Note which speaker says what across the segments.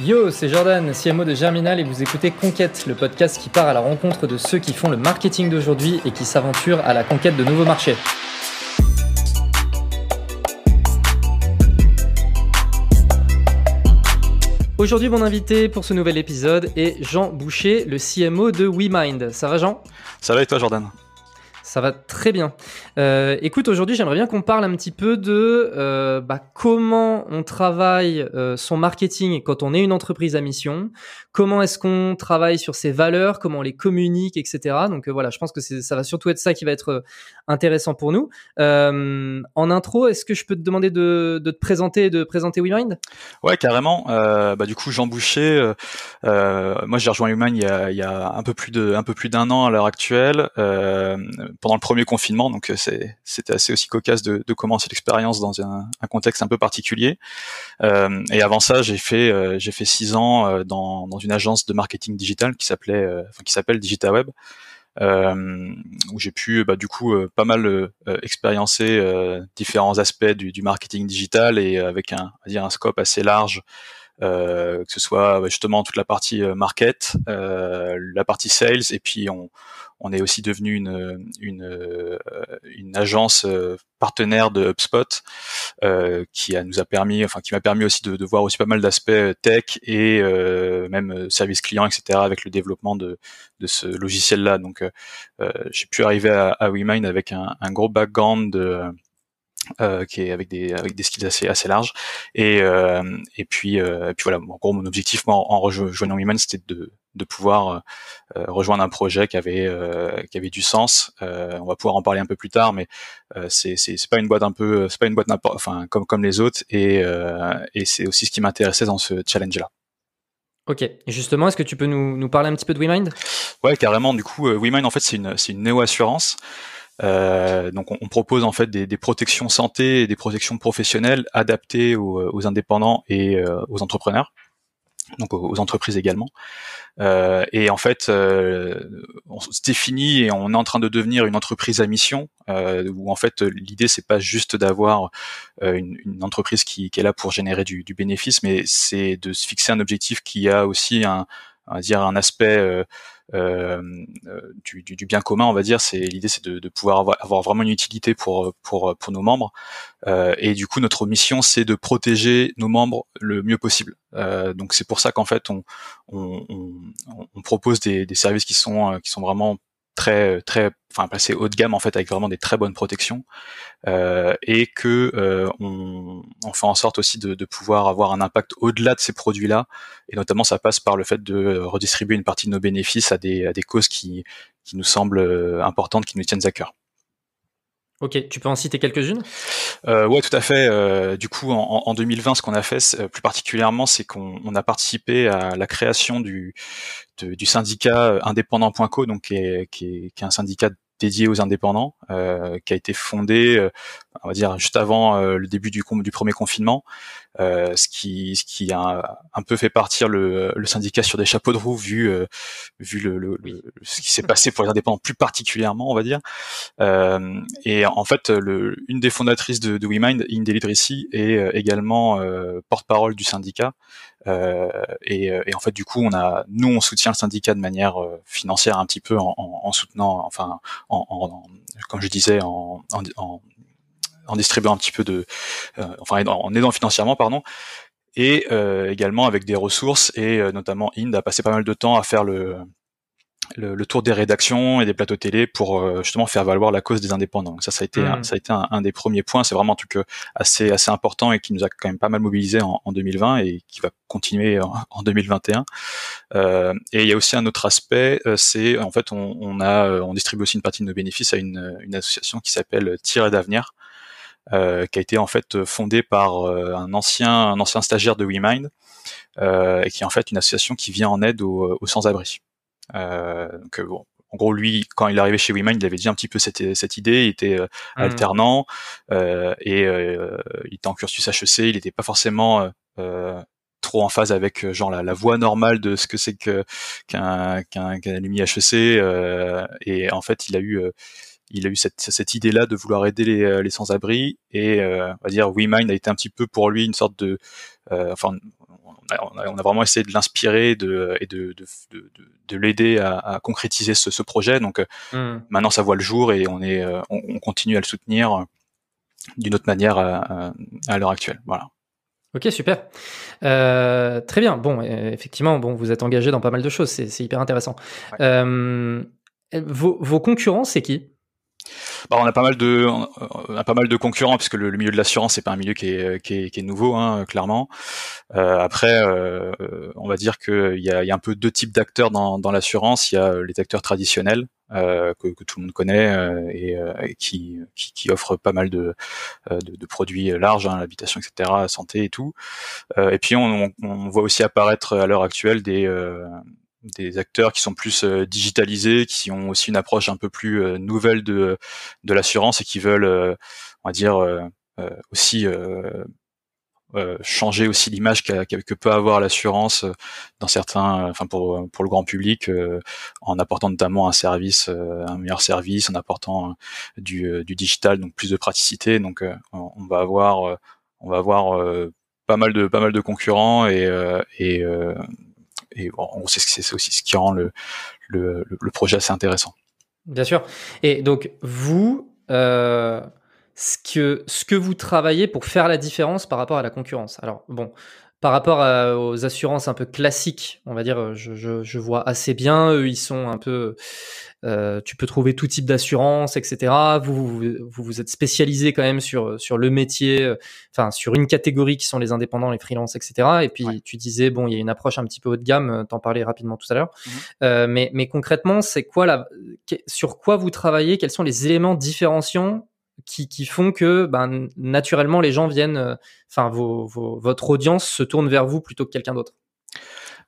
Speaker 1: Yo, c'est Jordan, CMO de Germinal et vous écoutez Conquête, le podcast qui part à la rencontre de ceux qui font le marketing d'aujourd'hui et qui s'aventurent à la conquête de nouveaux marchés. Aujourd'hui, mon invité pour ce nouvel épisode est Jean Boucher, le CMO de WeMind. Ça va Jean?
Speaker 2: Ça va et toi Jordan?
Speaker 1: Ça va très bien. Euh, écoute, aujourd'hui, j'aimerais bien qu'on parle un petit peu de euh, bah, comment on travaille euh, son marketing quand on est une entreprise à mission, comment est-ce qu'on travaille sur ses valeurs, comment on les communique, etc. Donc voilà, je pense que ça va surtout être ça qui va être intéressant pour nous. en intro, est-ce que je peux te demander de, te présenter, de présenter WeMind?
Speaker 2: Ouais, carrément. bah, du coup, Jean Boucher, moi j'ai rejoint WeMind il y, a, il y a un peu plus de un peu plus d'un an à l'heure actuelle pendant le premier confinement, donc euh, c'était assez aussi cocasse de, de commencer l'expérience dans un, un, contexte un peu particulier. Euh, et avant ça, j'ai fait euh, j'ai fait six ans euh, dans, dans une agence de marketing digital qui s'appelait enfin, qui s'appelle DigitaWeb. Euh, où j'ai pu bah, du coup pas mal euh, expériencer différents aspects du, du, marketing digital et avec un, dire un scope assez large euh, que ce soit bah, justement toute la partie market, euh, la partie sales, et puis on, on est aussi devenu une, une, euh, une agence euh, partenaire de HubSpot euh, qui a, nous a permis, enfin qui m'a permis aussi de, de, voir aussi pas mal d'aspects tech et euh, même service client, etc. avec le développement de, de ce logiciel-là. Donc euh, j'ai pu arriver à, à WeMind avec un, un gros background de euh, qui est avec des avec des skills assez assez larges et euh, et puis euh, et puis voilà en gros mon objectif moi en rejoignant WeMind c'était de de pouvoir euh, rejoindre un projet qui avait euh, qui avait du sens. Euh, on va pouvoir en parler un peu plus tard, mais c'est c'est pas une boîte un peu c'est pas une boîte enfin comme comme les autres et et c'est aussi ce qui m'intéressait dans ce challenge là.
Speaker 1: Ok. Justement, est-ce que tu peux nous, nous parler un petit peu de WeMind
Speaker 2: Ouais, carrément. Du coup, WeMind, en fait, c'est une, c'est une néo-assurance. Euh, donc, on, propose en fait des, des, protections santé et des protections professionnelles adaptées aux, aux indépendants et aux entrepreneurs donc aux entreprises également. Euh, et en fait, euh, on se définit et on est en train de devenir une entreprise à mission, euh, où en fait l'idée c'est pas juste d'avoir euh, une, une, entreprise qui, qui, est là pour générer du, du bénéfice, mais c'est de se fixer un objectif qui a aussi un, va dire un aspect euh, euh, du, du, bien commun, on va dire. C'est l'idée, c'est de, de, pouvoir avoir, avoir, vraiment une utilité pour pour pour nos membres. Euh, et du coup, notre mission, c'est de protéger nos membres le mieux possible. Donc c'est pour ça qu'en fait, on, on, on, on propose des, des, services qui sont qui sont vraiment très très enfin passer haut de gamme en fait avec vraiment des très bonnes protections euh, et que euh, on, fait en sorte aussi de, de pouvoir avoir un impact au-delà de ces produits-là et notamment ça passe par le fait de redistribuer une partie de nos bénéfices à des, à des causes qui, qui nous semblent euh, importantes, qui nous tiennent à cœur.
Speaker 1: Ok, tu peux en citer quelques-unes?
Speaker 2: Euh, Ouais, tout à fait. Euh, du coup, en, en, 2020, ce qu'on a fait, euh, plus particulièrement, c'est qu'on a participé à la création du, syndicat indépendant.co, donc qui est, qui, est, qui est, un syndicat dédié aux indépendants, euh, qui a été fondé, euh, on va dire juste avant euh, le début du, du premier confinement, euh, ce qui ce qui a un peu fait partir le, le syndicat sur des chapeaux de roue vu euh, vu le, le, ce qui s'est passé pour les indépendants plus particulièrement, on va dire. et en fait, le, une des fondatrices de, de WeMind, Inde est également porte-parole du syndicat. Euh, et, et, en fait, du coup, on a, nous, on soutient le syndicat de manière financière un petit peu en, en, en soutenant, enfin, en, en, comme je disais, en, en, en distribuant un petit peu de, euh, enfin en aidant financièrement pardon, et euh, également avec des ressources et euh, notamment Inde a passé pas mal de temps à faire le, le, tour des rédactions et des plateaux télé pour justement faire valoir la cause des indépendants. Donc ça, ça a été, un, mmh. ça a été un, des premiers points. C'est vraiment un truc assez, assez important et qui nous a quand même pas mal mobilisé en, en 2020 et qui va continuer en, en 2021. Euh, et il y a aussi un autre aspect, c'est en fait on, on, a, on distribue aussi une partie de nos bénéfices à une, une association qui s'appelle Tirer d'avenir, euh, qui a été en fait fondée par euh, un ancien un ancien stagiaire de WeMind euh, et qui est en fait une association qui vient en aide aux, aux sans-abri. Donc bon, en gros, lui, quand il est arrivé chez WeMind, il avait déjà un petit peu cette, cette idée. Il était mmh. alternant euh, et euh, il était en cursus HEC. Il n'était pas forcément euh, trop en phase avec genre la, la voie normale de ce que c'est que qu'un qu'un qu HEC. et en fait, il a eu il a eu cette, cette idée-là de vouloir aider les, les sans-abri et on va dire WeMind a été un petit peu pour lui une sorte de, enfin on a, vraiment essayé de l'inspirer de, et de, de, de, de l'aider à, à, concrétiser ce, ce projet. Donc mmh. maintenant, ça voit le jour et on est, on, on continue à le soutenir d'une autre manière à, à l'heure actuelle. Voilà.
Speaker 1: Ok, super. Euh, très bien. Bon, effectivement, bon, vous êtes engagé dans pas mal de choses. C'est hyper intéressant. Euh, vos, vos concurrents, c'est qui?
Speaker 2: Bah, on a pas mal de, concurrents puisque le, le milieu de l'assurance c'est pas un milieu qui est, nouveau, hein, clairement. Euh, après, euh, on va dire qu'il y a, un peu deux types d'acteurs dans, l'assurance. Il y a les acteurs traditionnels euh, que, tout le monde connaît euh, et, euh, qui, qui, qui, offrent pas mal de, produits larges, hein, l'habitation, etc., santé et tout. et puis on, voit aussi apparaître à l'heure actuelle des des acteurs qui sont plus euh, digitalisés, qui ont aussi une approche un peu plus euh, nouvelle de, de l'assurance et qui veulent, euh, on va dire, aussi changer aussi l'image que peut avoir l'assurance dans certains, enfin pour pour le grand public, en apportant notamment un service, un meilleur service, en apportant du, du digital, donc plus de praticité. Donc on va avoir on va avoir pas mal de pas mal de concurrents et, et et c'est aussi ce qui rend le, le, le, projet assez intéressant.
Speaker 1: Bien sûr. Et donc, vous, euh, ce, que, ce que vous travaillez pour faire la différence par rapport à la concurrence? Alors, bon, par rapport aux assurances un peu classiques, on va dire, je, je, je, vois assez bien. Eux, ils sont un peu. Euh, tu peux trouver tout type d'assurance, etc. Vous, vous, vous êtes spécialisé quand même sur sur le métier, euh, enfin sur une catégorie qui sont les indépendants, les freelances, etc. Et puis tu disais bon, il y a une approche un petit peu haut de gamme. Euh, t'en parlais rapidement tout à l'heure. Mmh euh, mais mais concrètement, c'est quoi la sur quoi vous travaillez? Quels sont les éléments différenciants qui, font que ben, naturellement les gens viennent, euh, enfin votre audience se tourne vers vous plutôt que quelqu'un d'autre.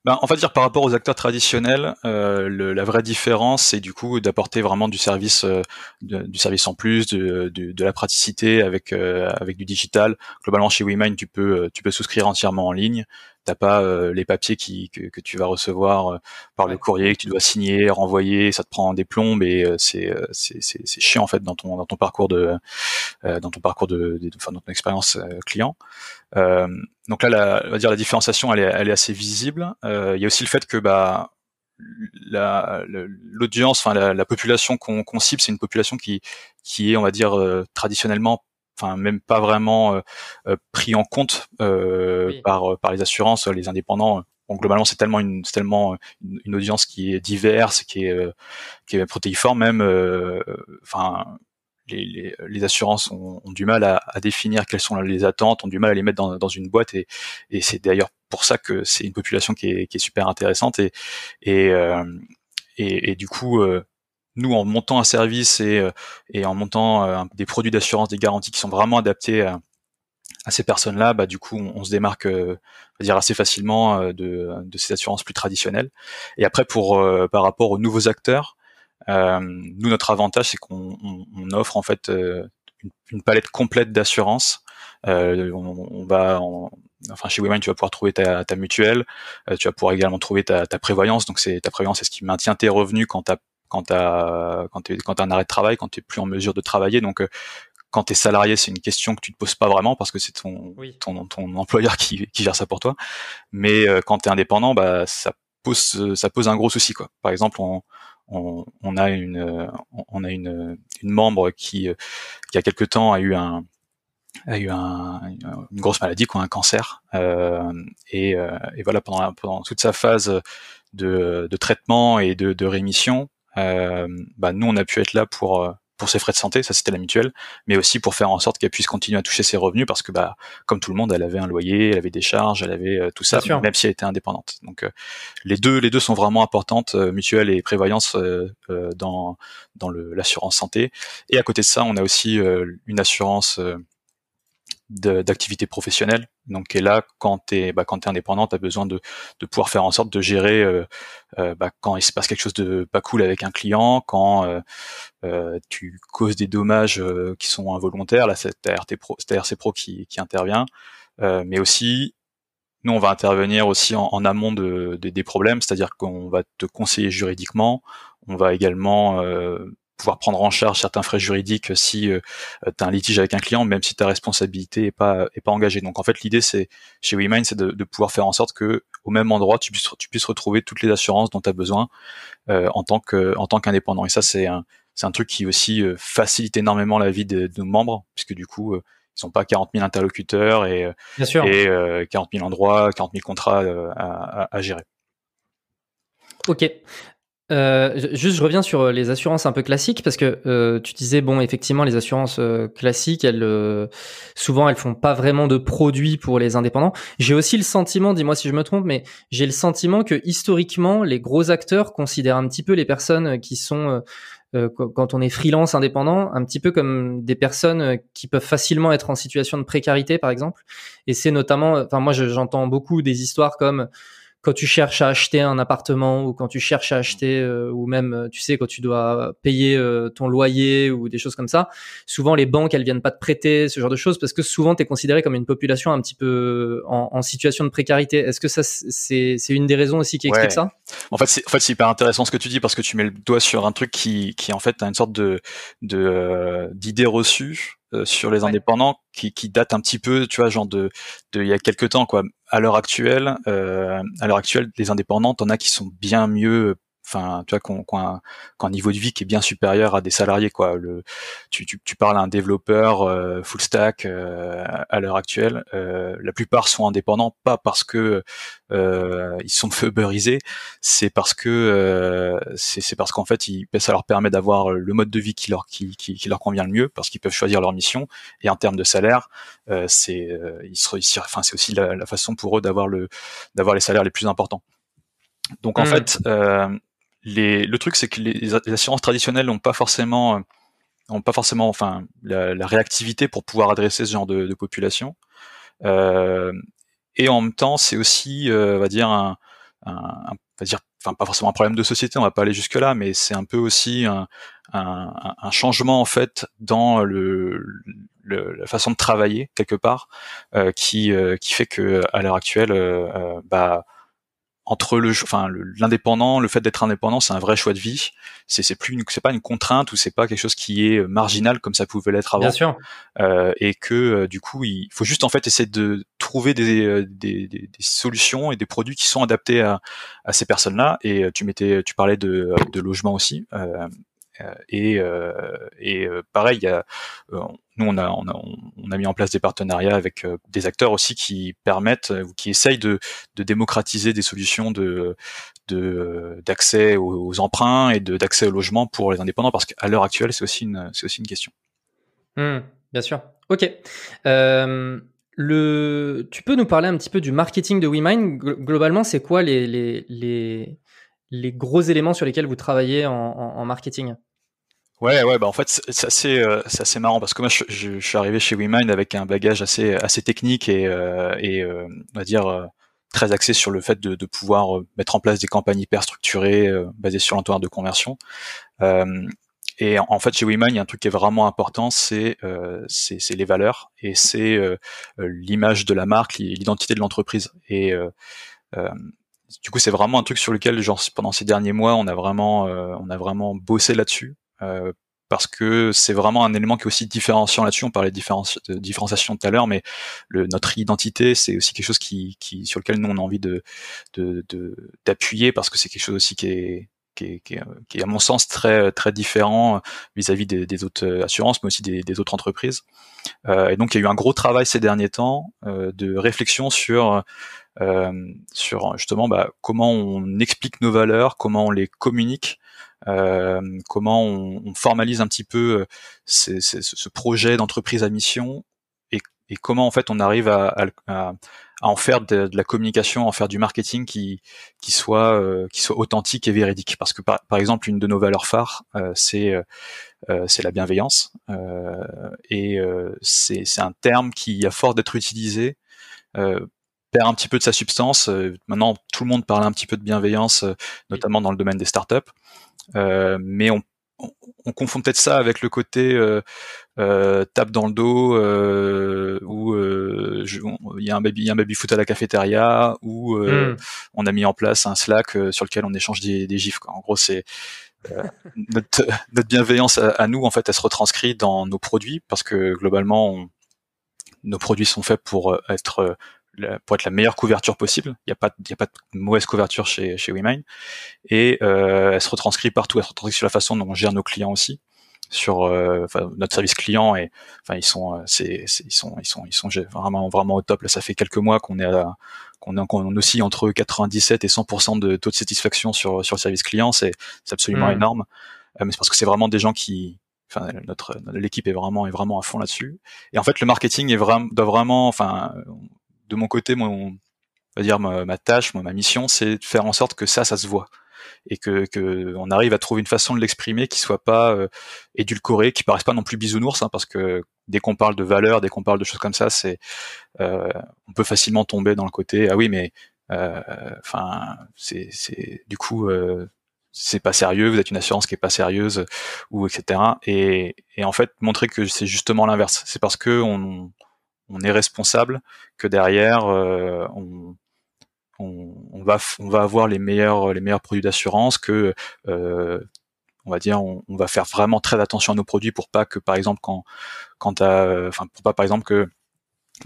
Speaker 2: Ben, on va dire par rapport aux acteurs traditionnels, euh, le, la vraie différence, c'est du coup d'apporter vraiment du service, euh, du service en plus, de, de, de la praticité avec euh, avec du digital. Globalement, chez WeMind, tu peux tu peux souscrire entièrement en ligne t'as pas euh, les papiers qui, que, que, tu vas recevoir euh, par le courrier que tu dois signer, renvoyer, ça te prend des plombes et euh, c'est c'est chiant en fait dans ton dans ton parcours de dans ton parcours de, de enfin, dans ton expérience client. donc là, la, on va dire la différenciation, elle est, elle est assez visible. Il y a aussi le fait que bah l'audience, enfin la, la, population qu'on cible, c'est une population qui qui est, on va dire, traditionnellement enfin même pas vraiment euh, euh, pris en compte euh, par par les assurances, les indépendants. Bon, globalement, c'est tellement une c'est tellement une, audience qui est diverse, qui est qui est protéiforme même. Enfin, les, les, les, assurances ont, ont du mal à, à, définir quelles sont les attentes, ont du mal à les mettre dans, dans une boîte et, et c'est d'ailleurs pour ça que c'est une population qui est, qui est, super intéressante et et, et, et du coup nous, en montant un service et, euh, et en montant euh, des produits d'assurance, des garanties qui sont vraiment adaptés à, ces personnes-là, bah, du coup, on, se démarque euh, dire assez facilement de, de, ces assurances plus traditionnelles. Et après, pour par rapport aux nouveaux acteurs, nous, notre avantage, c'est qu'on on, offre en fait une, palette complète d'assurances. On, va, enfin chez Women, tu vas pouvoir trouver ta, ta mutuelle, tu vas pouvoir également trouver ta, ta prévoyance. Donc c'est ta prévoyance, c'est ce qui maintient tes revenus quand tu quand tu quand tu quand as un arrêt de travail, quand tu es plus en mesure de travailler. Donc euh, quand tu es salarié, c'est une question que tu te poses pas vraiment parce que c'est ton, ton, ton employeur qui, qui gère ça pour toi. Mais euh, quand tu es indépendant, bah ça pose ça pose un gros souci quoi. Par exemple, on on, on a une on a une, une membre qui qui a quelque temps a eu un a eu un, une grosse maladie, quoi, un cancer, euh, et, euh, et, voilà pendant, pendant toute sa phase de, de traitement et de, de rémission, euh, bah, nous on a pu être là pour euh, pour ses frais de santé, ça c'était la mutuelle, mais aussi pour faire en sorte qu'elle puisse continuer à toucher ses revenus parce que bah comme tout le monde, elle avait un loyer, elle avait des charges, elle avait euh, tout ça, même si elle était indépendante. Donc les deux les deux sont vraiment importantes, mutuelle et prévoyance dans dans l'assurance santé. Et à côté de ça, on a aussi une assurance d'activité professionnelle. Donc, et là, quand tu es, bah, quand es indépendant, tu as besoin de, de, pouvoir faire en sorte de gérer euh, euh, bah, quand il se passe quelque chose de pas cool avec un client, quand euh, euh tu causes des dommages qui sont involontaires. Là, c'est ta, Pro, RC Pro qui, qui intervient. mais aussi, nous, on va intervenir aussi en, en amont de, de, des problèmes, c'est-à-dire qu'on va te conseiller juridiquement. On va également pouvoir prendre en charge certains frais juridiques si tu as un litige avec un client, même si ta responsabilité est pas est pas engagée. Donc en fait, l'idée c'est chez WeMind, c'est de, de, pouvoir faire en sorte que au même endroit, tu puisses tu puisses retrouver toutes les assurances dont tu as besoin en tant que en tant qu'indépendant. Et ça, c'est un c'est un truc qui aussi facilite énormément la vie de, de nos membres, puisque du coup ils sont pas 40 000 interlocuteurs et, et 40 000 endroits, 40 000 contrats à, à, gérer.
Speaker 1: Ok. Euh, juste, je reviens sur les assurances un peu classiques parce que euh, tu disais bon, effectivement, les assurances euh, classiques, elles euh, souvent elles font pas vraiment de produits pour les indépendants. J'ai aussi le sentiment, dis-moi si je me trompe, mais j'ai le sentiment que historiquement, les gros acteurs considèrent un petit peu les personnes qui sont quand on est freelance indépendant, un petit peu comme des personnes qui peuvent facilement être en situation de précarité, par exemple. Et c'est notamment, enfin moi j'entends beaucoup des histoires comme quand tu cherches à acheter un appartement ou quand tu cherches à acheter euh, ou même euh, tu sais quand tu dois payer euh, ton loyer ou des choses comme ça souvent les banques elles viennent pas te prêter ce genre de choses parce que souvent tu es considéré comme une population un petit peu en, en situation de précarité. Est-ce que ça c'est c'est une des raisons aussi qui explique ça?
Speaker 2: En fait c'est en fait c'est hyper intéressant ce que tu dis parce que tu mets le doigt sur un truc qui qui en fait a une sorte de de d'idée reçue sur les indépendants qui, qui date un petit peu, tu vois, genre de, de il y a quelques temps, quoi. À l'heure actuelle, euh, à l'heure actuelle, les indépendants, t'en as qui sont bien mieux enfin tu vois qu'on un, niveau de vie qui est bien supérieur à des salariés quoi. Le tu, tu, tu parles à un développeur euh, full stack euh, à l'heure actuelle euh, la plupart sont indépendants pas parce que ils sont feuberisés c'est parce que c'est parce qu'en fait ils, ça leur permet d'avoir le mode de vie qui leur qui, qui, leur convient le mieux parce qu'ils peuvent choisir leur mission. Et en termes de salaire c'est ils se enfin c'est aussi la, la, façon pour eux d'avoir le d'avoir les salaires les plus importants. Donc en mmh. fait, euh, les, le truc, c'est que les, assurances traditionnelles n'ont pas forcément, euh, ont pas forcément, enfin, la, la, réactivité pour pouvoir adresser ce genre de, de population. Euh, et en même temps, c'est aussi, euh, on va dire, un, un, un va dire, enfin, pas forcément un problème de société, on va pas aller jusque là, mais c'est un peu aussi un, un, un, changement en fait dans le, le, la façon de travailler quelque part, euh, qui, euh, qui fait que à l'heure actuelle, euh, bah entre le, enfin l'indépendant, le fait d'être indépendant, c'est un vrai choix de vie. C'est c'est plus, c'est pas une contrainte ou c'est pas quelque chose qui est euh, marginal comme ça pouvait l'être avant.
Speaker 1: Bien sûr.
Speaker 2: Euh, et que euh, du coup, il faut juste en fait essayer de trouver des, euh, des, des, des solutions et des produits qui sont adaptés à, à ces personnes-là. Et tu mettais, tu parlais de, de logement aussi. Euh, et, et pareil, il y a, nous on a, mis en place des partenariats avec euh, des acteurs aussi qui permettent euh, ou qui essayent de, démocratiser des solutions de d'accès aux, emprunts et d'accès au logement pour les indépendants parce qu'à l'heure actuelle c'est aussi une question.
Speaker 1: Mmh, bien sûr. Ok. Euh, tu peux nous parler un petit peu du marketing de WeMind? Globalement, c'est quoi les, gros éléments sur lesquels vous travaillez en marketing?
Speaker 2: Ouais, ouais, bah en fait c'est assez, euh, assez marrant parce que moi je, suis arrivé chez WeMind avec un bagage assez, assez technique et, euh, et euh, on va dire très axé sur le fait de, de, pouvoir mettre en place des campagnes hyper structurées basées sur l'entonnoir de conversion. et en, fait chez WeMind il y a un truc qui est vraiment important, c'est c'est les valeurs et c'est l'image de la marque, l'identité de l'entreprise et du coup, c'est vraiment un truc sur lequel, genre, pendant ces derniers mois, on a vraiment, on a vraiment bossé là-dessus. Euh, parce que c'est vraiment un élément qui est aussi différenciant là-dessus. On parlait de, différenciation tout à l'heure, mais le, notre identité, c'est aussi quelque chose qui, qui, sur lequel nous on a envie de d'appuyer parce que c'est quelque chose aussi qui est, qui est, qui, est, qui est, à mon sens très très différent vis-à-vis des, autres assurances, mais aussi des, des autres entreprises. Euh, et donc il y a eu un gros travail ces derniers temps euh, de réflexion sur euh, sur justement bah, comment on explique nos valeurs, comment on les communique euh, comment on, on, formalise un petit peu euh, ce projet d'entreprise à mission et, et, comment en fait on arrive à, à, à en faire de, la communication, en faire du marketing qui, qui soit euh, qui soit authentique et véridique. Parce que par, par exemple, une de nos valeurs phares, euh, c'est euh, c'est la bienveillance et c'est un terme qui, à force d'être utilisé, perd un petit peu de sa substance. maintenant, tout le monde parle un petit peu de bienveillance, notamment dans le domaine des startups. Euh, mais on, on, confond peut-être ça avec le côté euh, euh, tape dans le dos euh, ou euh, il y a un baby y a un baby foot à la cafétéria ou euh, hmm. on a mis en place un Slack sur lequel on échange des, des gifs quoi. en gros c'est notre, notre, bienveillance à, nous, en fait, elle se retranscrit dans nos produits parce que globalement, nos produits sont faits pour être pour être la meilleure couverture possible. Il n'y a pas, il y a pas de mauvaise couverture chez chez WeMine et euh, elle se retranscrit partout. Elle se retranscrit sur la façon dont on gère nos clients aussi, sur euh, notre service client et enfin ils sont, euh, c'est, ils sont, ils sont, ils sont vraiment vraiment au top. Là, ça fait quelques mois qu'on est à, qu'on est qu'on aussi entre 97 et 100% de taux de satisfaction sur sur le service client. C'est c'est absolument mmh. énorme. Euh, mais c'est parce que c'est vraiment des gens qui Enfin, notre l'équipe est vraiment est vraiment à fond là-dessus. Et en fait, le marketing est vraiment doit vraiment, enfin, de mon côté, mon, va dire ma, tâche, ma mission, c'est de faire en sorte que ça, ça se voit et que, que on arrive à trouver une façon de l'exprimer qui soit pas euh, édulcorée, qui paraisse pas non plus bisounours, hein, parce que dès qu'on parle de valeurs, dès qu'on parle de choses comme ça, c'est euh, on peut facilement tomber dans le côté ah oui mais euh, enfin c'est c'est du coup euh, c'est pas sérieux, vous êtes une assurance qui est pas sérieuse ou etc. Et, et en fait montrer que c'est justement l'inverse. C'est parce que on on est responsable, que derrière euh, on, on, va on va avoir les meilleurs les meilleurs produits d'assurance, que euh, on va dire on, va faire vraiment très attention à nos produits pour pas que par exemple quand quand enfin pour pas par exemple que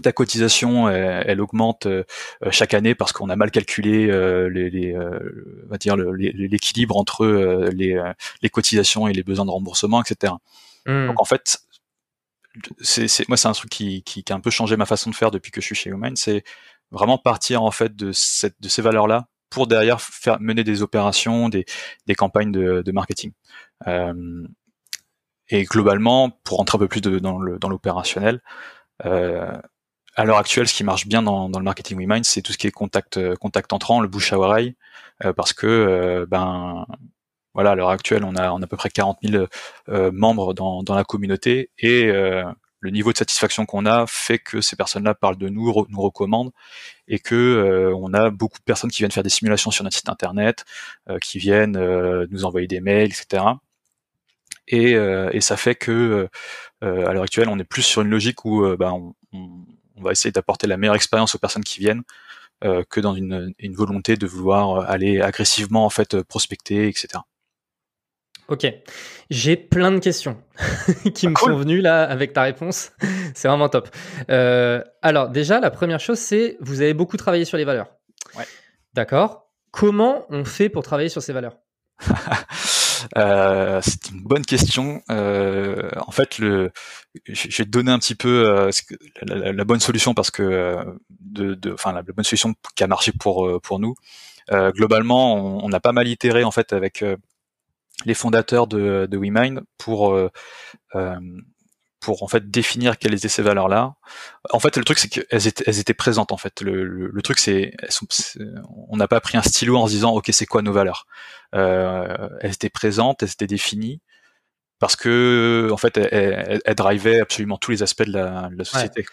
Speaker 2: ta cotisation elle, augmente euh, chaque année parce qu'on a mal calculé les, on va dire l'équilibre entre les, les cotisations et les besoins de remboursement etc mmh. donc en fait c'est moi c'est un truc qui, qui, qui, a un peu changé ma façon de faire depuis que je suis chez Human, c'est vraiment partir en fait de cette de ces valeurs là pour derrière faire mener des opérations, des, des campagnes de, de marketing. Euh, et globalement, pour rentrer un peu plus de, dans le dans l'opérationnel, euh, à l'heure actuelle, ce qui marche bien dans, dans le marketing WeMind, c'est tout ce qui est contact contact entrant, le bouche à oreille, euh, parce que euh, ben voilà, à l'heure actuelle, on a, on a à peu près 40 000 euh, membres dans, dans, la communauté et euh, le niveau de satisfaction qu'on a fait que ces personnes-là parlent de nous, nous recommandent et que euh, on a beaucoup de personnes qui viennent faire des simulations sur notre site internet, qui viennent nous envoyer des mails, etc. Et, et ça fait que à l'heure actuelle, on est plus sur une logique où bah, on, on, va essayer d'apporter la meilleure expérience aux personnes qui viennent. que dans une, une, volonté de vouloir aller agressivement en fait prospecter, etc.
Speaker 1: Ok, j'ai plein de questions qui me ah, sont venues là avec ta réponse. c'est vraiment top. Euh, alors déjà, la première chose, c'est vous avez beaucoup travaillé sur les valeurs.
Speaker 2: Ouais.
Speaker 1: D'accord. Comment on fait pour travailler sur ces valeurs?
Speaker 2: Euh, C'est une bonne question. Euh, en fait, le, je vais te donner un petit peu la, la, bonne solution parce que de, de, enfin la, bonne solution qui a marché pour pour nous. globalement, on, on, a pas mal itéré en fait avec les fondateurs de, de WeMind pour euh, euh, pour en fait définir quelles étaient ces valeurs là. En fait, le truc c'est qu'elles étaient, elles étaient présentes en fait. Le, le, truc c'est, on n'a pas pris un stylo en se disant ok c'est quoi nos valeurs? Euh, elles étaient présentes, elles étaient définies parce que en fait, elle, elle, drivait absolument tous les aspects de la, de la société.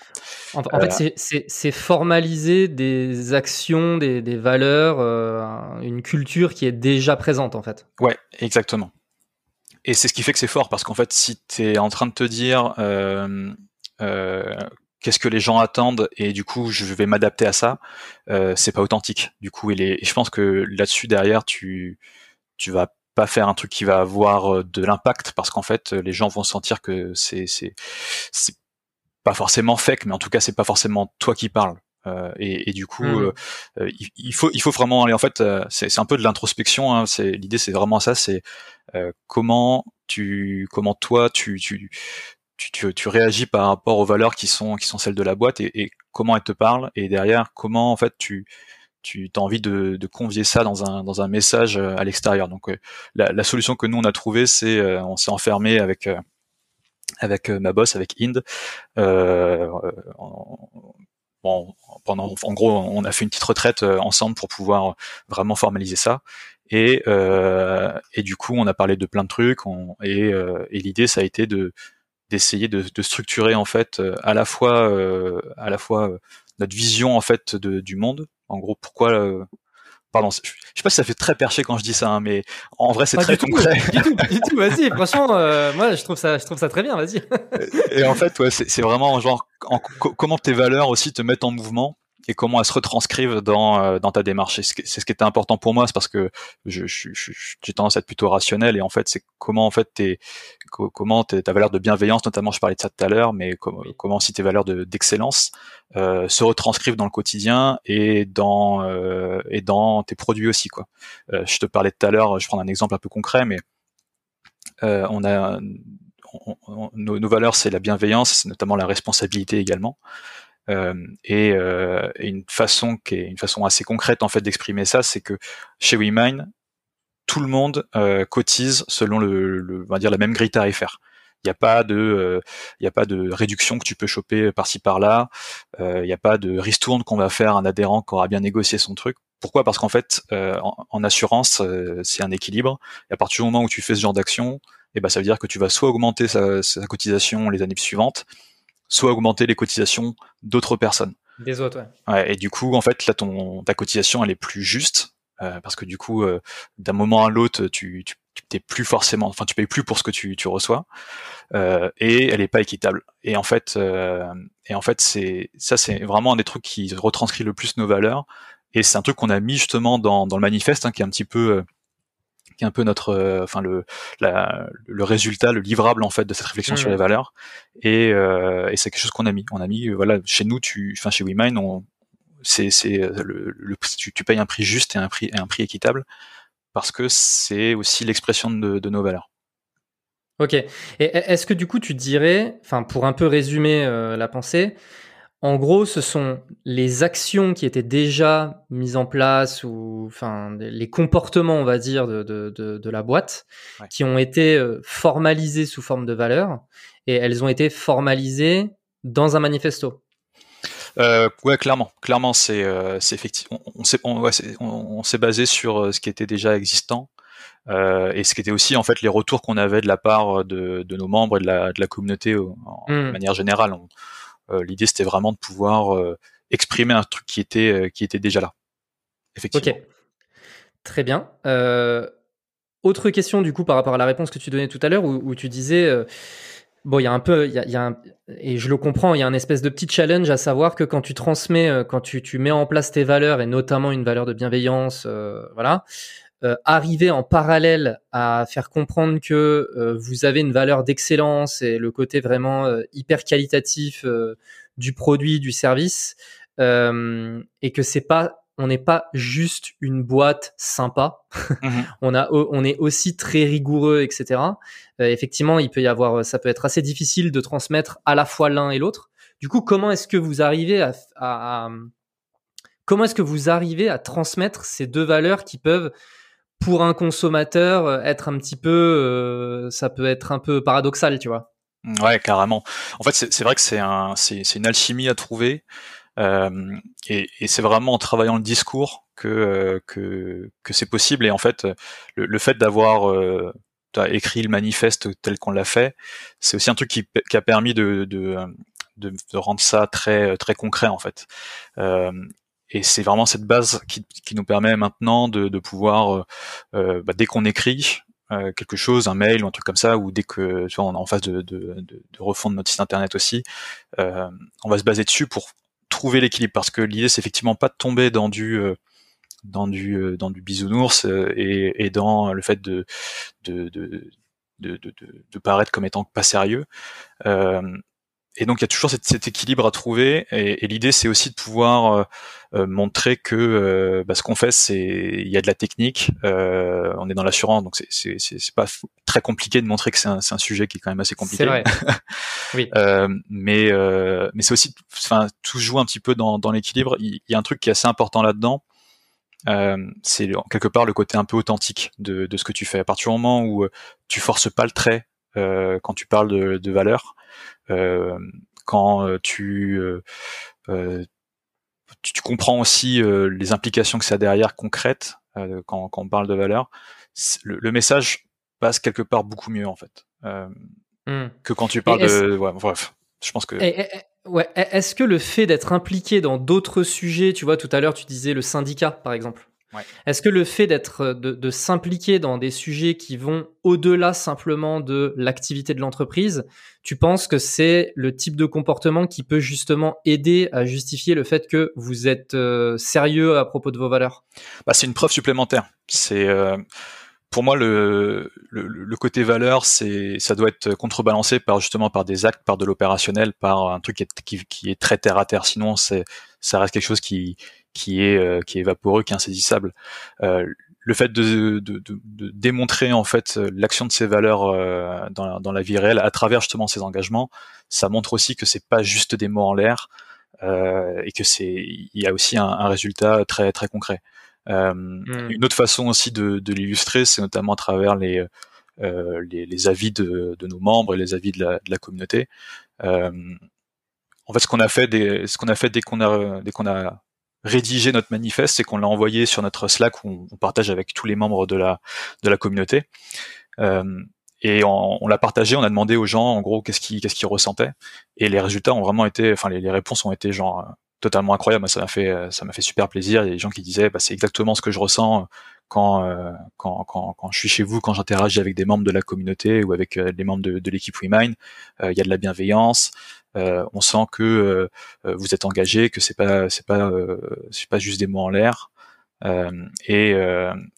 Speaker 1: En, fait, euh, c'est formaliser des actions, des, des valeurs, euh, une culture qui est déjà présente, en fait.
Speaker 2: Ouais, exactement. Et c'est ce qui fait que c'est fort, parce qu'en fait, si tu es en train de te dire euh, qu'est-ce que les gens attendent et du coup je vais m'adapter à ça, euh, c'est pas authentique. Du coup, et, et je pense que là-dessus derrière, tu tu vas pas faire un truc qui va avoir euh, de l'impact parce qu'en fait les gens vont sentir que c'est c'est c'est pas forcément fake mais en tout cas c'est pas forcément toi qui parles. Euh, et, et, du coup mmh. euh, il, faut il faut vraiment aller en fait c'est un peu de l'introspection hein, c'est l'idée c'est vraiment ça c'est comment tu comment toi tu, tu tu, tu, réagis par rapport aux valeurs qui sont qui sont celles de la boîte et, et comment elles te parlent et derrière comment en fait tu tu as envie de, de, convier ça dans un, dans un message euh, à l'extérieur. Donc euh, la, la, solution que nous on a trouvée, c'est euh, on s'est enfermé avec avec ma boss, avec Inde. Euh, bon, pendant, en gros, on a fait une petite retraite ensemble pour pouvoir vraiment formaliser ça. Et, euh, et du coup, on a parlé de plein de trucs. On, et, et l'idée, ça a été de d'essayer de, de, structurer en fait à la fois à la fois notre vision en fait de, du monde en gros, pourquoi euh, Pardon, je sais pas si ça fait très perché quand je dis ça, hein, mais en vrai c'est très concret.
Speaker 1: du tout, du tout. Vas-y, franchement, euh, moi je trouve ça, je trouve ça très bien. Vas-y.
Speaker 2: et en fait, ouais, c'est vraiment genre comment tes valeurs aussi te mettent en mouvement et comment elles se retranscrivent dans, euh, dans ta démarche. C'est ce qui était important pour moi, c'est parce que je, j'ai tendance à être plutôt rationnel et en fait c'est comment en fait t'es, comment ta valeur de bienveillance, notamment je parlais de ça tout à l'heure, mais comment, comment aussi tes valeurs d'excellence euh, se retranscrivent dans le quotidien et dans euh, et dans tes produits aussi quoi. Euh, je te parlais tout à l'heure, je prends un exemple un peu concret, mais euh, on a nos, nos, valeurs, c'est la bienveillance, c'est notamment la responsabilité également. Euh, et, euh, une façon qui est une façon assez concrète en fait d'exprimer ça, c'est que chez WeMine, tout le monde euh, cotise selon le, le, on va dire la même grille tarifaire. Il n'y a pas de, il euh, a pas de réduction que tu peux choper par-ci par-là. Euh, il n'y a pas de ristourne qu'on va faire un adhérent qui aura bien négocié son truc. Pourquoi? Parce qu'en fait, en, en, assurance, c'est un équilibre. Et à partir du moment où tu fais ce genre d'action, eh ben ça veut dire que tu vas soit augmenter sa, sa cotisation les années suivantes, soit augmenter les cotisations d'autres personnes.
Speaker 1: Des autres,
Speaker 2: ouais. ouais. Et du coup, en fait, là, ton, ta cotisation, elle est plus juste, euh, parce que du coup, euh, d'un moment à l'autre, tu, tu t'es plus forcément, enfin, tu payes plus pour ce que tu, tu reçois, euh, et elle est pas équitable. Et en fait, euh, et en fait, c'est ça, c'est vraiment un des trucs qui retranscrit le plus nos valeurs. Et c'est un truc qu'on a mis justement dans, dans le manifeste, hein, qui est un petit peu euh, qui est un peu notre, euh, enfin le, la, le résultat, le livrable en fait de cette réflexion sur les mmh. valeurs. Et, euh, et c'est quelque chose qu'on a mis. On a mis, euh, voilà, chez nous, tu, enfin chez WeMine, on, c'est, c'est le, le tu, tu, payes un prix juste et un prix, et un prix équitable parce que c'est aussi l'expression de, de, nos valeurs.
Speaker 1: Ok. Et est-ce que du coup tu dirais, enfin pour un peu résumer euh, la pensée, en gros, ce sont les actions qui étaient déjà mises en place ou enfin les comportements, on va dire, de, de, de, de la boîte qui ont été euh, formalisés sous forme de valeur et elles ont été formalisées dans un manifesto.
Speaker 2: Euh, ouais, clairement, clairement, c'est euh, effectivement, on, s'est on, ouais, on, s'est basé sur euh, ce qui était déjà existant euh, et ce qui était aussi en fait les retours qu'on avait de la part de, de nos membres et de la, de la communauté en, mmh. manière générale. On, l'idée, c'était vraiment de pouvoir euh, exprimer un truc qui était, euh, qui était déjà là. Effectivement.
Speaker 1: Ok. Très bien. autre question, du coup, par rapport à la réponse que tu donnais tout à l'heure, où, tu disais. Bon, il y a un peu, il y a, un, et je le comprends, il y a un espèce de petit challenge à savoir que quand tu transmets, quand tu, mets en place tes valeurs et notamment une valeur de bienveillance, euh, voilà, euh, arriver en parallèle à faire comprendre que euh, vous avez une valeur d'excellence et le côté vraiment euh, hyper qualitatif du produit, du service, et que c'est pas on n'est pas juste une boîte sympa. Mhm. on a, on est aussi très rigoureux, etc. effectivement, il peut y avoir, ça peut être assez difficile de transmettre à la fois l'un et l'autre. Du coup, comment est-ce que vous arrivez à, à comment est-ce que vous arrivez à transmettre ces deux valeurs qui peuvent pour un consommateur, euh, être un petit peu, euh, ça peut être un peu paradoxal, tu vois.
Speaker 2: Ouais, carrément. En fait, c'est vrai que c'est un, une alchimie à trouver, euh, et, et c'est vraiment en travaillant le discours que euh, que, que c'est possible. Et en fait, le, le fait d'avoir euh, écrit le manifeste tel qu'on l'a fait, c'est aussi un truc qui, qui a permis de, de de, de, rendre ça très très concret en fait. Euh, et c'est vraiment cette base qui, qui, nous permet maintenant de, de pouvoir, euh, euh bah, dès qu'on écrit euh, quelque chose, un mail ou un truc comme ça, ou dès que tu vois, on est en phase de, de, de, de refondre notre site internet aussi, euh, on va se baser dessus pour trouver l'équilibre, parce que l'idée c'est effectivement pas de tomber dans du euh, dans du dans du bisounours et, et dans le fait de de, de de, de, de, paraître comme étant pas sérieux. Et donc il y a toujours cet, cet équilibre à trouver. Et, et l'idée c'est aussi de pouvoir euh, euh montrer que euh, bah, ce qu'on fait c'est il y a de la technique euh, on est dans l'assurance. Donc c'est c'est pas très compliqué de montrer que c'est un, un, sujet qui est quand même assez compliqué.
Speaker 1: Vrai. oui.
Speaker 2: mais mais c'est aussi enfin tout joue un petit peu dans, dans l'équilibre. Il, y a un truc qui est assez important là dedans c'est quelque part le côté un peu authentique de, de ce que tu fais. À partir du moment où tu forces pas le trait quand tu parles de, de valeur euh, quand euh, tu, euh, tu, tu comprends aussi les implications que ça a derrière concrètes quand, quand, on parle de valeur, le, le, message passe quelque part beaucoup mieux en fait mmh. que quand tu parles de ouais, bref. Je pense que.
Speaker 1: ouais. Est-ce que le fait d'être impliqué dans d'autres sujets, tu vois, tout à l'heure tu disais le syndicat par exemple, Est-ce que le fait d'être de, de s'impliquer dans des sujets qui vont au-delà simplement de l'activité de l'entreprise, tu penses que c'est le type de comportement qui peut justement aider à justifier le fait que vous êtes euh, sérieux à propos de vos valeurs?
Speaker 2: Bah, C'est une preuve supplémentaire. C'est euh, pour moi le, le, le, côté valeur, c'est ça doit être contrebalancé par justement par des actes, par de l'opérationnel, par un truc qui est, qui, qui est très terre à terre. Sinon, c'est ça reste quelque chose qui qui est euh, qui est vaporeux, qui est insaisissable. Euh, le fait de, de, de, de, démontrer en fait l'action de ces valeurs euh, dans, la, dans la vie réelle à travers justement ces engagements, ça montre aussi que c'est pas juste des mots en l'air euh, et que c'est il y a aussi un, un, résultat très très concret. Euh, mmh. Une autre façon aussi de, de l'illustrer, c'est notamment à travers les, euh, les, les, avis de, de, nos membres et les avis de la, de la communauté. Euh, en fait, ce qu'on a fait, dès, ce qu'on a fait dès qu'on a, dès qu'on a rédigé notre manifeste, c'est qu'on l'a envoyé sur notre Slack où on, partage avec tous les membres de la de la communauté. Euh, et on, l'a partagé, on a demandé aux gens en gros qu'est-ce qu'ils qu'est-ce ressentaient. Et les résultats ont vraiment été, enfin les, les réponses ont été genre totalement incroyable. Ça m'a fait ça m'a fait super plaisir. Il y a des gens qui disaient bah, c'est exactement ce que je ressens quand, euh, quand, quand, quand je suis chez vous, quand j'interagis avec des membres de la communauté ou avec euh, les membres de, de l'équipe WeMind. Euh, il y a de la bienveillance. on sent que vous êtes engagé, que c'est pas c'est pas c'est pas juste des mots en l'air. et,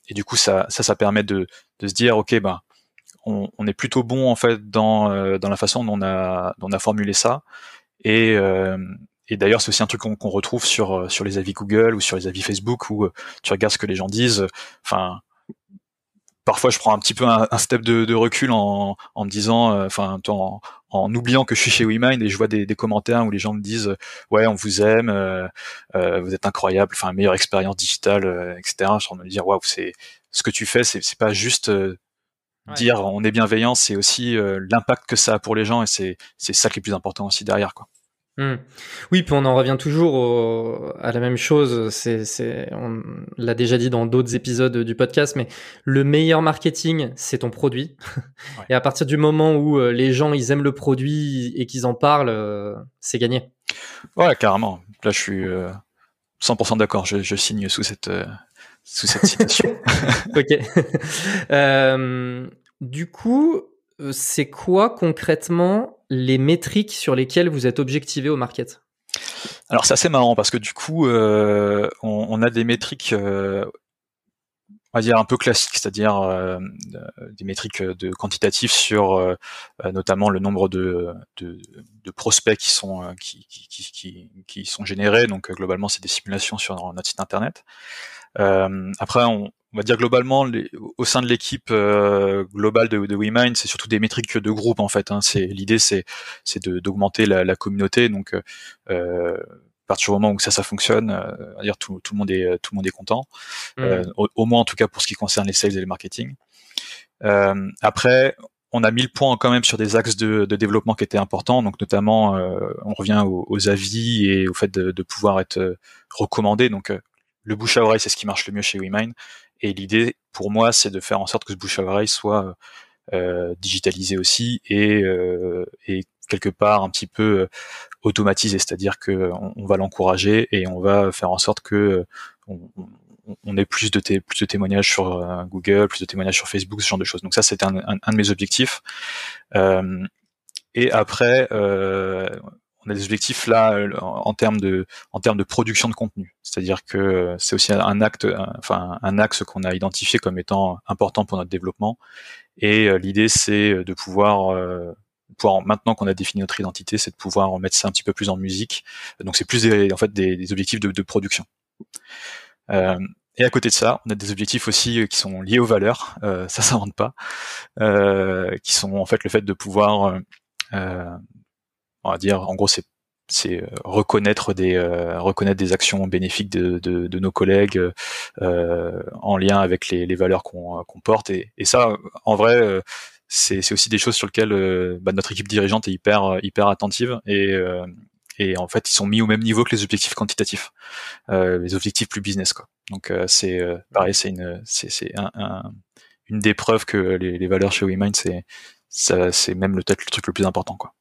Speaker 2: et du coup ça ça ça permet de, de se dire ok ben on, on, est plutôt bon en fait dans dans la façon dont on a dont on a formulé ça et et d'ailleurs, c'est aussi un truc qu'on retrouve sur euh, sur les avis Google ou sur les avis Facebook où euh, tu regardes ce que les gens disent. Enfin, parfois, je prends un petit peu un, step de, de, recul en, en me disant, euh, enfin, en, en, oubliant que je suis chez WeMind et je vois des, des, commentaires où les gens me disent, ouais, on vous aime, euh, vous êtes incroyable, enfin, meilleure expérience digitale, etc. Je suis en me dire, waouh, c'est ce que tu fais, c'est pas juste dire on est bienveillant, c'est aussi l'impact que ça a pour les gens et c'est c'est ça qui est le plus important aussi derrière, quoi.
Speaker 1: Mmh. Oui, puis on en revient toujours au, à la même chose. C'est, c'est, on l'a déjà dit dans d'autres épisodes du podcast, mais le meilleur marketing, c'est ton produit. Ouais. Et à partir du moment où euh, les gens ils aiment le produit et qu'ils en parlent, euh, c'est gagné.
Speaker 2: Ouais, carrément. Là, je suis 100% euh, d'accord. Je, je, signe sous cette sous cette citation.
Speaker 1: ok. du coup, c'est quoi concrètement les métriques sur lesquelles vous êtes objectivé au market?
Speaker 2: Alors c'est assez marrant parce que du coup, euh, on, a des métriques, euh, on va dire un peu classiques, c'est-à-dire euh, des métriques de sur euh, notamment le nombre de, prospects qui sont qui, qui, sont générés. Donc globalement, c'est des simulations sur notre site internet. après, on, on va dire globalement, les, au sein de l'équipe euh, globale de, de WeMind, c'est surtout des métriques de groupe en fait. Hein. C'est l'idée, c'est c'est d'augmenter la, la, communauté. Donc, euh, à partir du moment où ça ça fonctionne, euh, dire tout, tout le monde est tout le monde est content. Mmh. Euh, au, au, moins en tout cas pour ce qui concerne les sales et le marketing. Euh, après, on a mis le point quand même sur des axes de, de développement qui étaient importants, donc notamment euh, on revient aux, aux, avis et au fait de, de pouvoir être recommandé. Donc le bouche à oreille, c'est ce qui marche le mieux chez WeMind. Et l'idée, pour moi, c'est de faire en sorte que ce bouche à oreille soit euh, digitalisé aussi et, euh, et, quelque part un petit peu euh, automatisé, c'est-à-dire que on, va l'encourager et on va faire en sorte que euh, on, ait plus de, témoignages sur euh, Google, plus de témoignages sur Facebook, ce genre de choses. Donc ça, c'était un, un, un, de mes objectifs. Euh, et après, euh, on a des objectifs là euh, en, termes de en termes de production de contenu. C'est-à-dire que euh, c'est aussi un acte, enfin un axe qu'on a identifié comme étant important pour notre développement. Et euh, l'idée c'est de pouvoir pouvoir maintenant qu'on a défini notre identité, c'est de pouvoir mettre ça un petit peu plus en musique. Donc c'est plus des, en fait des, des objectifs de, de production. Euh, et à côté de ça, on a des objectifs aussi qui sont liés aux valeurs. Euh, ça, ça rentre pas. Euh, qui sont en fait le fait de pouvoir on va dire, en gros, c'est c'est euh, reconnaître des euh, reconnaître des actions bénéfiques de, de, de nos collègues euh, en lien avec les, les valeurs qu'on porte. Et, et, ça en vrai euh, c'est aussi des choses sur lesquelles bah, notre équipe dirigeante est hyper hyper attentive et et en fait ils sont mis au même niveau que les objectifs quantitatifs les objectifs plus business quoi. Donc c'est pareil c'est une c'est un, un, une des preuves que les, les valeurs chez WeMind c'est c'est même peut-être le truc le plus important quoi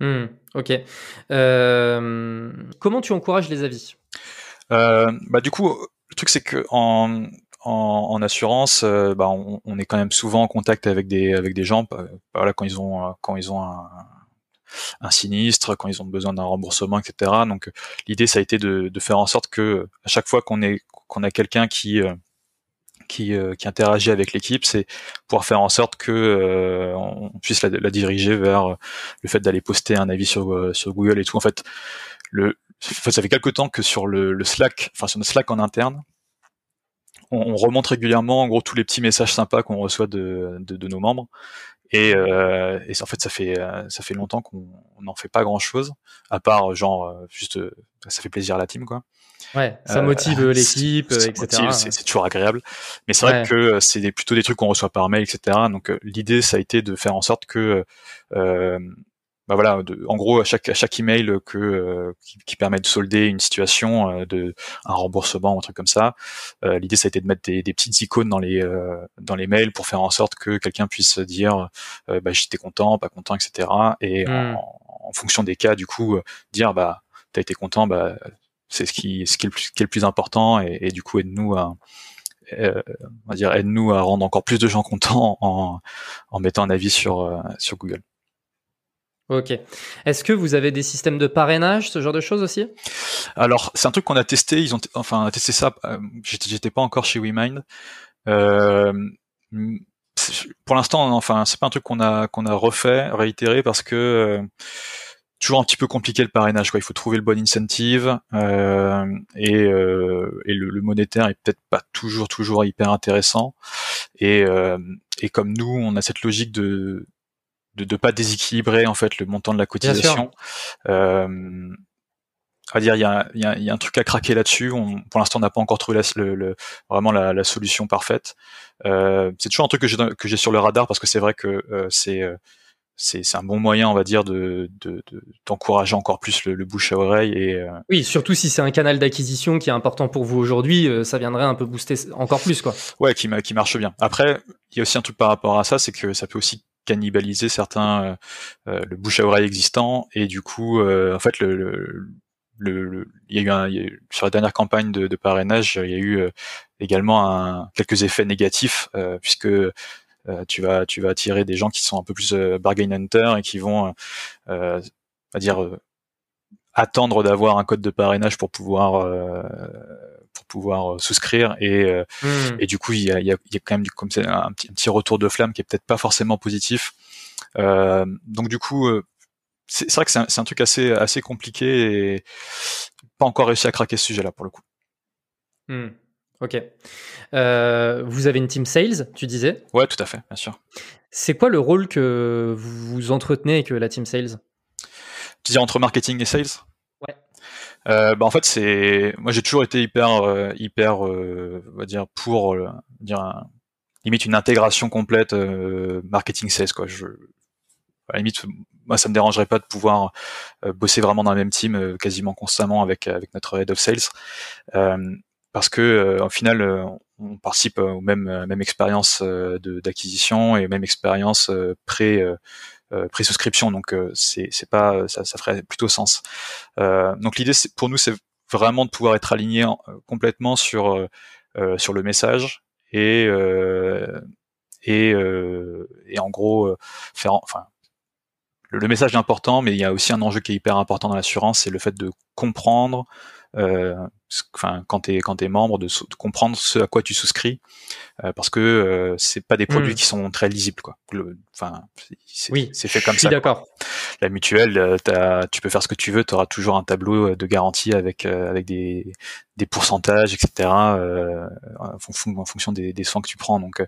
Speaker 1: Mmh, ok. Euh, comment tu encourages les avis?
Speaker 2: Euh, bah, Du coup, truc c'est que en, en, assurance, bah, on, est quand même souvent en contact avec des avec des gens. Bah, voilà, quand ils ont quand ils ont un, sinistre, quand ils ont besoin d'un remboursement, etc. Donc l'idée ça a été de, faire en sorte que à chaque fois qu'on est qu'on a quelqu'un qui euh, qui, interagit avec l'équipe, c'est pouvoir faire en sorte que euh, on puisse la, diriger vers euh, le fait d'aller poster un avis sur, Google et tout. En fait, le, ça fait quelque temps que sur le, Slack, enfin sur notre Slack en interne, on, on, remonte régulièrement en gros tous les petits messages sympas qu'on reçoit de, de, de, nos membres. Et, euh, et, en fait, ça fait ça fait longtemps qu'on n'en fait pas grand chose, à part genre juste ça fait plaisir à la team quoi.
Speaker 1: Ouais, ça motive euh, l'équipe, etc.
Speaker 2: C'est toujours agréable. Mais c'est vrai que euh, c'est plutôt des trucs qu'on reçoit par mail, etc. Donc euh, l'idée, ça a été de faire en sorte que euh, bah voilà, de, en gros, à chaque, à chaque email que, qui, permet de solder une situation, de un remboursement ou un truc comme ça, l'idée ça a été de mettre des, des, petites icônes dans les dans les mails pour faire en sorte que quelqu'un puisse dire, bah j'étais content, pas content, etc. Et en, hmm. en, fonction des cas, du coup, dire bah t'as été content, bah c'est ce qui, ce qui est le plus, qui est le plus important et, et du coup aide-nous à, euh, on va dire aide-nous à rendre encore plus de gens contents en, en mettant un avis sur euh, sur Google.
Speaker 1: Ok. Est-ce que vous avez des systèmes de parrainage, ce genre de choses aussi?
Speaker 2: Alors, c'est un truc qu'on a testé. Ils ont, enfin, on a testé ça. Euh, j'étais pas encore chez WeMind. Euh, pour l'instant, enfin, c'est pas un truc qu'on a qu'on a refait, réitéré, parce que euh, toujours un petit peu compliqué le parrainage. Quoi. Il faut trouver le bon incentive euh, et, euh, et le, monétaire est peut-être pas toujours toujours hyper intéressant. Et, euh, et comme nous, on a cette logique de de ne pas déséquilibrer en fait le montant de la cotisation. Euh, à dire, il y a, y, a, y a, un truc à craquer là-dessus. Pour l'instant, on n'a pas encore trouvé la, le, vraiment la, la, solution parfaite. Euh, c'est toujours un truc que j'ai que j'ai sur le radar parce que c'est vrai que euh, c'est c'est un bon moyen, on va dire, de d'encourager de, encore plus le, bouche à oreille. Et, euh,
Speaker 1: Oui, surtout si c'est un canal d'acquisition qui est important pour vous aujourd'hui, euh, ça viendrait un peu booster encore plus, quoi.
Speaker 2: Ouais, qui, qui marche bien. Après, il y a aussi un truc par rapport à ça, c'est que ça peut aussi cannibaliser certains euh, le bouche à oreille existant et du coup, en fait, le, le le, il y a eu un, sur la dernière campagne de, de, parrainage, il y a eu également un, quelques effets négatifs puisque euh, tu vas tu vas attirer des gens qui sont un peu plus euh, bargain hunter et qui vont euh, à dire attendre d'avoir un code de parrainage pour pouvoir pour pouvoir souscrire et, hmm. et du coup il y a, il y a, quand même du, comme c'est un petit, un petit retour de flamme qui est peut-être pas forcément positif euh, donc du coup c'est vrai que c'est un, un, truc assez assez compliqué et pas encore réussi à craquer ce sujet là pour le coup
Speaker 1: hmm. Ok. Euh, vous avez une team sales, tu disais?
Speaker 2: Ouais, tout à fait, bien sûr.
Speaker 1: C'est quoi le rôle que vous entretenez avec la team sales?
Speaker 2: Tu dis entre marketing et sales?
Speaker 1: Ouais.
Speaker 2: Euh, bah en fait, c'est moi j'ai toujours été hyper euh, hyper euh, on va dire pour euh, dire limite une intégration complète marketing sales quoi. Je à la limite moi ça me dérangerait pas de pouvoir bosser vraiment dans la même team quasiment constamment avec avec notre head of sales parce que euh, au final euh, on participe aux mêmes même expérience euh, d'acquisition et même expérience pré pré souscription donc c'est pas ça, ça ferait plutôt sens. Donc l'idée pour nous c'est vraiment de pouvoir être aligné complètement sur sur le message et et, et en gros faire enfin le, message est important, mais il y a aussi un enjeu qui est hyper important dans l'assurance, c'est le fait de comprendre euh, enfin quand t'es quand t'es membre de, comprendre ce à quoi tu souscris euh, parce que euh, c'est pas des produits hmm. qui sont très lisibles quoi. Enfin
Speaker 1: c'est oui,
Speaker 2: c'est fait comme
Speaker 1: je
Speaker 2: ça
Speaker 1: d'accord.
Speaker 2: La mutuelle as, tu peux faire ce que tu veux tu auras toujours un tableau de garantie avec avec des des pourcentages etc en, fonction, en fonction des, des soins que tu prends. Donc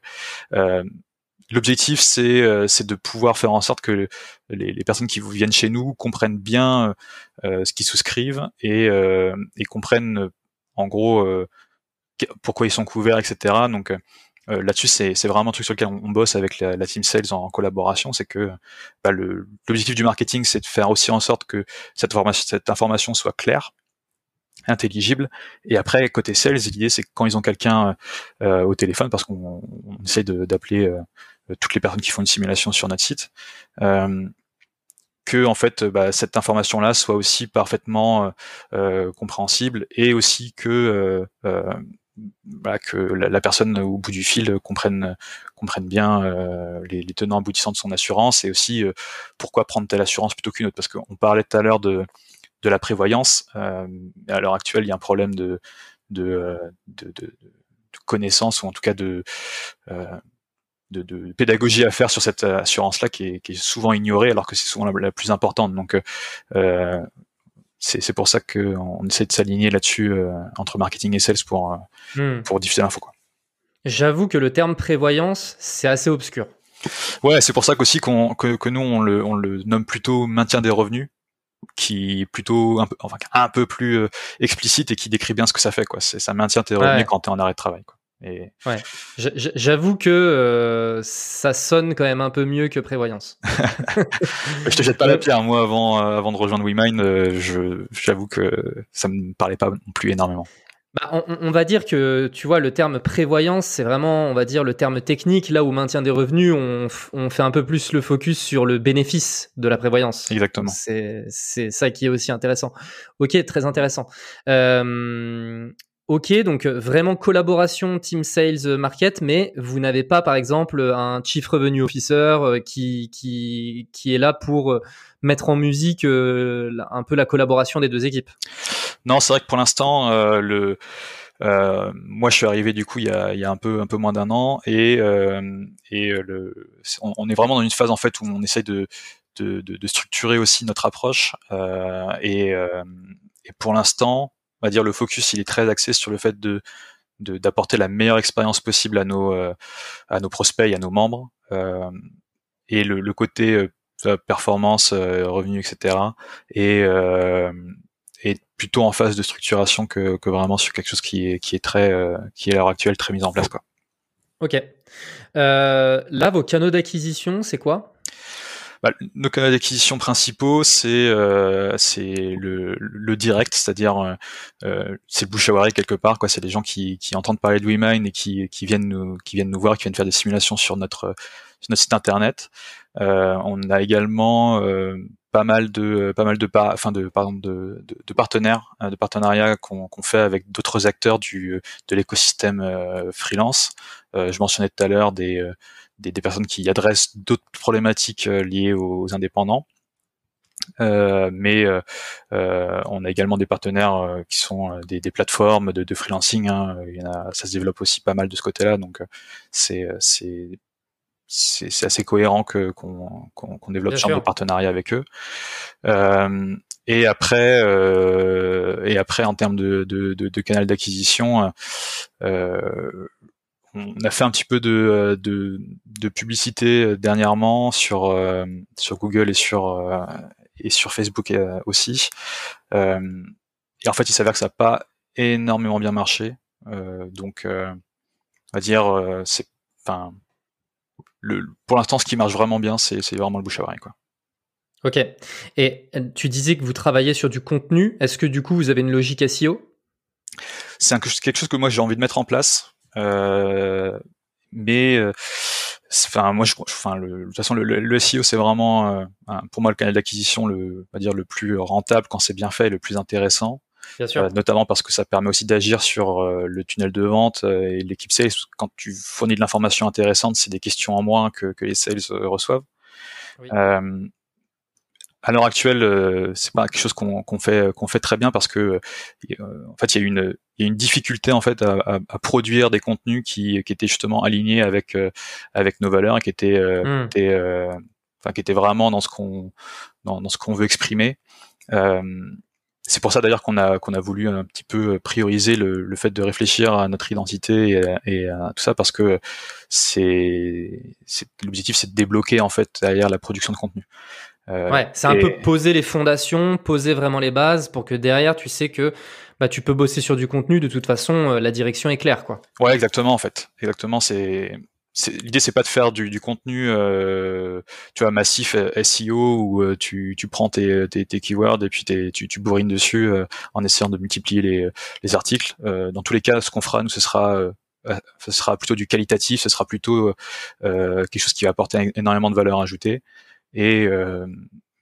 Speaker 2: L'objectif, c'est euh, c'est de pouvoir faire en sorte que les, les, personnes qui viennent chez nous comprennent bien euh, ce qu'ils souscrivent et, euh, et comprennent en gros pourquoi ils sont couverts, etc. Donc là-dessus, c'est vraiment un truc sur lequel on, bosse avec la, la, team sales en, collaboration. C'est que bah, l'objectif du marketing, c'est de faire aussi en sorte que cette, information, cette information soit claire intelligible. Et après, côté sales, l'idée c'est quand ils ont quelqu'un euh, au téléphone, parce qu'on essaie d'appeler euh, euh, toutes les personnes qui font une simulation sur notre site, euh, que en fait bah, cette information-là soit aussi parfaitement euh, compréhensible et aussi que que la, personne au bout du fil comprenne comprenne bien les, les, tenants aboutissants de son assurance et aussi pourquoi prendre telle assurance plutôt qu'une autre. Parce qu'on parlait tout à l'heure de de la prévoyance à l'heure actuelle il y a un problème de de, de, de, de connaissance ou en tout cas de de, de, pédagogie à faire sur cette assurance-là qui est, qui est, souvent ignorée alors que c'est souvent la, plus importante. Donc euh, c'est pour ça qu'on essaie de s'aligner là-dessus euh, entre marketing et sales pour, euh, hmm. pour diffuser l'info.
Speaker 1: J'avoue que le terme prévoyance, c'est assez obscur.
Speaker 2: Ouais, c'est pour ça qu'aussi qu'on que, que, nous on le, on le nomme plutôt maintien des revenus, qui est plutôt un peu, enfin, un peu plus euh, explicite et qui décrit bien ce que ça fait. Quoi. C'est ça maintient tes revenus quand tu es en arrêt de travail. Quoi.
Speaker 1: Et... Ouais. J'avoue que euh, ça sonne quand même un peu mieux que prévoyance.
Speaker 2: je te jette pas la pierre. Moi, avant, euh, avant de rejoindre WeMind, euh, j'avoue que ça me parlait pas non plus énormément.
Speaker 1: Bah, on, on, va dire que tu vois le terme prévoyance, c'est vraiment, on va dire le terme technique. Là où maintien des revenus, on, on fait un peu plus le focus sur le bénéfice de la prévoyance.
Speaker 2: Exactement.
Speaker 1: C'est ça qui est aussi intéressant. Ok, très intéressant. Euh, Ok, donc euh, vraiment collaboration team sales euh, market, mais vous n'avez pas par exemple un chief revenue officer euh, qui qui qui est là pour mettre en musique un peu la collaboration des deux équipes?
Speaker 2: Non, c'est vrai que pour l'instant le moi, je suis arrivé du coup il y a, il y a un peu un peu moins d'un an et et le on, est vraiment dans une phase en fait où on essaie de de, de, de structurer aussi notre approche et, et pour l'instant on va dire le focus il est très axé sur le fait de d'apporter la meilleure expérience possible à nos euh, à nos prospects et à nos membres. Euh, et le, le côté euh, performance revenu etc et est plutôt en phase de structuration que, que vraiment sur quelque chose qui est qui est très qui est à l'heure actuelle très mis en place quoi.
Speaker 1: Ok. Là vos canaux d'acquisition c'est quoi?
Speaker 2: Bah, nos canaux d'acquisition principaux, c'est euh, le, le direct, c'est-à-dire euh, euh c'est le bouche à oreille quelque part. quoi. C'est des gens qui, qui entendent parler de WeMind et qui, qui viennent nous qui viennent nous voir, qui viennent faire des simulations sur notre sur notre site internet. Euh, on a également euh, pas mal de pas mal de par, enfin de pardon de, de, partenaires de partenariats qu'on qu'on fait avec d'autres acteurs du de l'écosystème freelance. je mentionnais tout à l'heure des des, personnes qui adressent d'autres problématiques euh, liées aux indépendants. Euh, mais euh, on a également des partenaires qui sont des, plateformes de, freelancing. Hein. Il y en a, ça se développe aussi pas mal de ce côté-là, donc c'est c'est c'est assez cohérent que qu'on développe ce genre de partenariat avec eux. et après et après en termes de de, de, canal d'acquisition, on a fait un petit peu de, euh, de, de publicité euh, dernièrement sur, euh, sur Google et sur, et sur Facebook aussi. et en fait, il s'avère que ça n'a pas énormément bien marché. donc, on va dire, c'est, enfin, le, pour l'instant, ce qui marche vraiment bien, c'est, c'est vraiment le bouche à oreille, quoi.
Speaker 1: Ok. Et tu disais que vous travaillez sur du contenu. Est-ce que du coup, vous avez une logique SEO
Speaker 2: C'est quelque chose que moi j'ai envie de mettre en place. Euh, mais euh, enfin moi je enfin le, de toute façon le, le, SEO c'est vraiment euh, pour moi le canal d'acquisition le on va dire le plus rentable quand c'est bien fait et le plus intéressant.
Speaker 1: Bien sûr.
Speaker 2: notamment parce que ça permet aussi d'agir sur le tunnel de vente et l'équipe sales quand tu fournis de l'information intéressante c'est des questions en moins que, que les sales reçoivent. Oui à l'heure actuelle, euh, c'est pas quelque chose qu'on fait qu'on fait très bien parce que euh, en fait il y a une il y a une difficulté en fait à, à, produire des contenus qui, qui étaient justement alignés avec euh, avec nos valeurs et qui étaient, hmm. qui étaient enfin qui étaient vraiment dans ce qu'on dans, dans, ce qu'on veut exprimer. c'est pour ça d'ailleurs qu'on a qu'on a voulu un petit peu prioriser le, le, fait de réfléchir à notre identité et, et à tout ça parce que c'est l'objectif c'est de débloquer en fait derrière la production de contenu.
Speaker 1: Euh, ouais, c'est un peu poser les fondations, poser vraiment les bases pour que derrière tu sais que bah, tu peux bosser sur du contenu. De toute façon, euh, la direction est claire, quoi.
Speaker 2: Ouais, exactement, en fait. Exactement, c'est l'idée c'est pas de faire du, du contenu euh, tu vois massif euh, SEO où euh, tu, tu prends tes, tes, tes, keywords et puis tu, tu bourrines dessus en essayant de multiplier les, les articles dans tous les cas ce qu'on fera nous ce sera ce sera plutôt du qualitatif ce sera plutôt quelque chose qui va apporter énormément de valeur ajoutée et euh,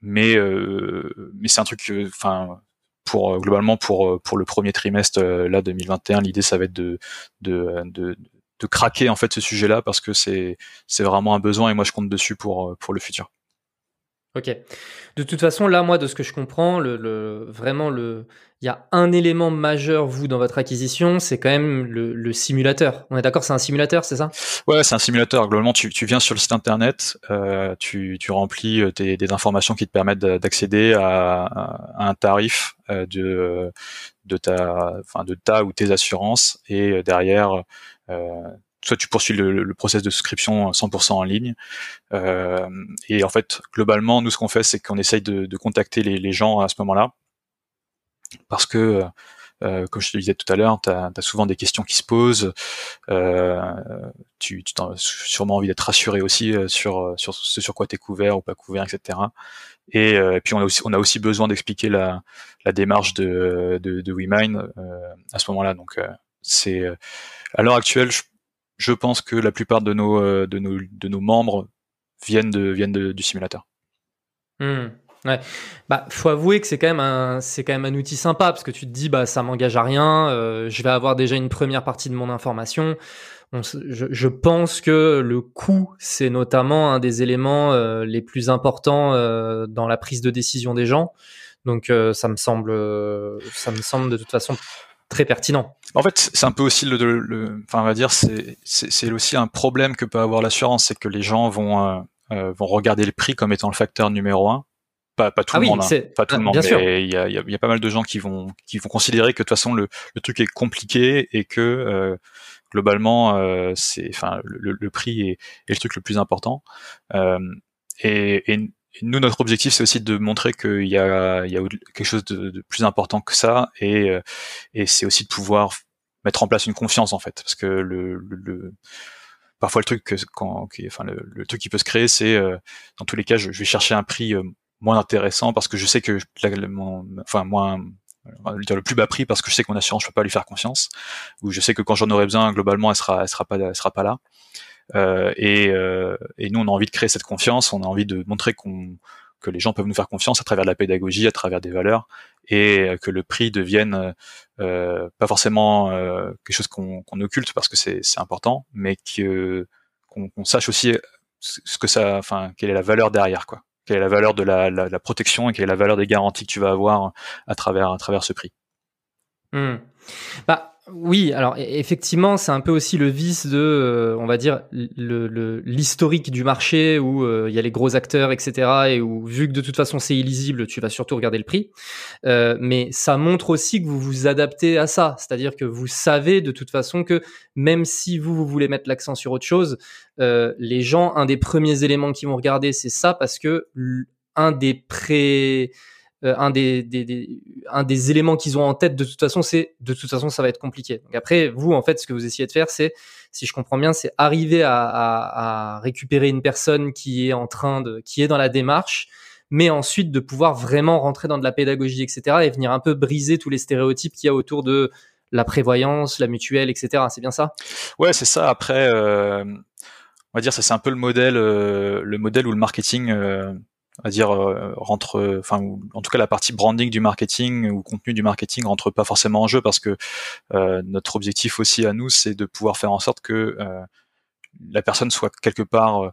Speaker 2: mais euh, mais c'est un truc, enfin pour globalement pour pour le premier trimestre là 2021, l'idée ça va être de de, de de craquer en fait ce sujet-là parce que c'est c'est vraiment un besoin et moi je compte dessus pour pour le futur.
Speaker 1: Ok. De toute façon, là, moi, de ce que je comprends, le, vraiment, le, il y a un élément majeur, vous, dans votre acquisition, c'est quand même le, simulateur. On est d'accord, c'est un simulateur, c'est ça?
Speaker 2: Ouais, c'est un simulateur. Globalement, tu, viens sur le site internet, euh, tu, remplis euh, des informations qui te permettent d'accéder à, un tarif euh, de, de ta, enfin, de ta ou tes assurances, et derrière, soit tu poursuis le, le process de souscription 100% en ligne. Euh, et en fait, globalement, nous, ce qu'on fait, c'est qu'on essaye de, de contacter les, les, gens à ce moment-là, parce que, euh, comme je te disais tout à l'heure, tu as, souvent des questions qui se posent. Euh, tu, tu as sûrement envie d'être rassuré aussi euh, sur, sur ce sur quoi tu es couvert ou pas couvert, etc. Et, et, puis on a aussi, on a aussi besoin d'expliquer la, la démarche de, de, de WeMind à ce moment-là. Donc c'est à l'heure actuelle, je je pense que la plupart de nos, euh, de nos, de nos membres viennent, de, viennent du simulateur.
Speaker 1: Hmm. Ouais. Bah, faut avouer que c'est quand même un, c'est quand même un outil sympa parce que tu te dis, bah, ça m'engage à rien, euh, je vais avoir déjà une première partie de mon information. je, je, pense que le coût, c'est notamment un des éléments euh, les plus importants dans la prise de décision des gens. Donc, ça me semble, ça me semble de toute façon très pertinent.
Speaker 2: En fait, c'est un peu aussi le, le, enfin, on va dire, c'est, c'est, aussi un problème que peut avoir l'assurance, c'est que les gens vont, euh, euh, vont regarder le prix comme étant le facteur numéro un. Pas, pas tout ah le monde, hein. pas tout le monde, mais il y a, y a, pas mal de gens qui vont, qui vont considérer que de toute façon le, le truc est compliqué et que euh, globalement, c'est, enfin, le, le, prix est, est, le truc le plus important. et, et nous, notre objectif, c'est aussi de montrer qu'il y a, il y a quelque chose de, plus important que ça, et, euh, et c'est aussi de pouvoir mettre en place une confiance en fait, parce que le, le, parfois le truc que, quand, enfin le, truc qui peut se créer, c'est euh, dans tous les cas, je, vais chercher un prix euh, moins intéressant parce que je sais que, enfin moins dire le plus bas prix parce que je sais que mon assurance je peux pas lui faire confiance. Ou je sais que quand j'en aurai besoin globalement elle sera elle sera pas elle sera pas là et, euh, et, nous, on a envie de créer cette confiance, on a envie de montrer qu'on que les gens peuvent nous faire confiance à travers la pédagogie, à travers des valeurs, et que le prix devienne euh, pas forcément euh, quelque chose qu'on occulte parce que c'est important, mais qu'on sache aussi ce que ça, enfin, quelle est la valeur derrière, quoi. Quelle est la valeur de la, la, la, protection et quelle est la valeur des garanties que tu vas avoir à travers à travers ce prix.
Speaker 1: Mmh. Bah, oui, alors e-, effectivement, c'est un peu aussi le vice de, euh, on va dire, l'historique du marché où euh, il y a les gros acteurs, etc. Et où, vu que de toute façon c'est illisible, tu vas surtout regarder le prix. Euh, mais ça montre aussi que vous vous adaptez à ça, c'est-à-dire que vous savez de toute façon que même si vous, vous voulez mettre l'accent sur autre chose, les gens, un des premiers éléments qu'ils vont regarder, c'est ça parce que un des pré euh, un des, des, un des éléments qu'ils ont en tête de toute façon, c'est de toute façon ça va être compliqué. Après, vous en fait, ce que vous essayez de faire, c'est, si je comprends bien, c'est arriver à, récupérer une personne qui est en train de, qui est dans la démarche, mais ensuite de pouvoir vraiment rentrer dans de la pédagogie, etc., et venir un peu briser tous les stéréotypes qu'il y a autour de la prévoyance, la mutuelle, etc. C'est bien ça?
Speaker 2: Ouais, c'est ça. Après, euh, on va dire ça, c'est un peu le modèle, euh, le modèle où le marketing à dire euh, rentre enfin en tout cas la partie branding du marketing ou contenu du marketing rentre pas forcément en jeu parce que euh, notre objectif aussi à nous c'est de pouvoir faire en sorte que euh, la personne soit quelque part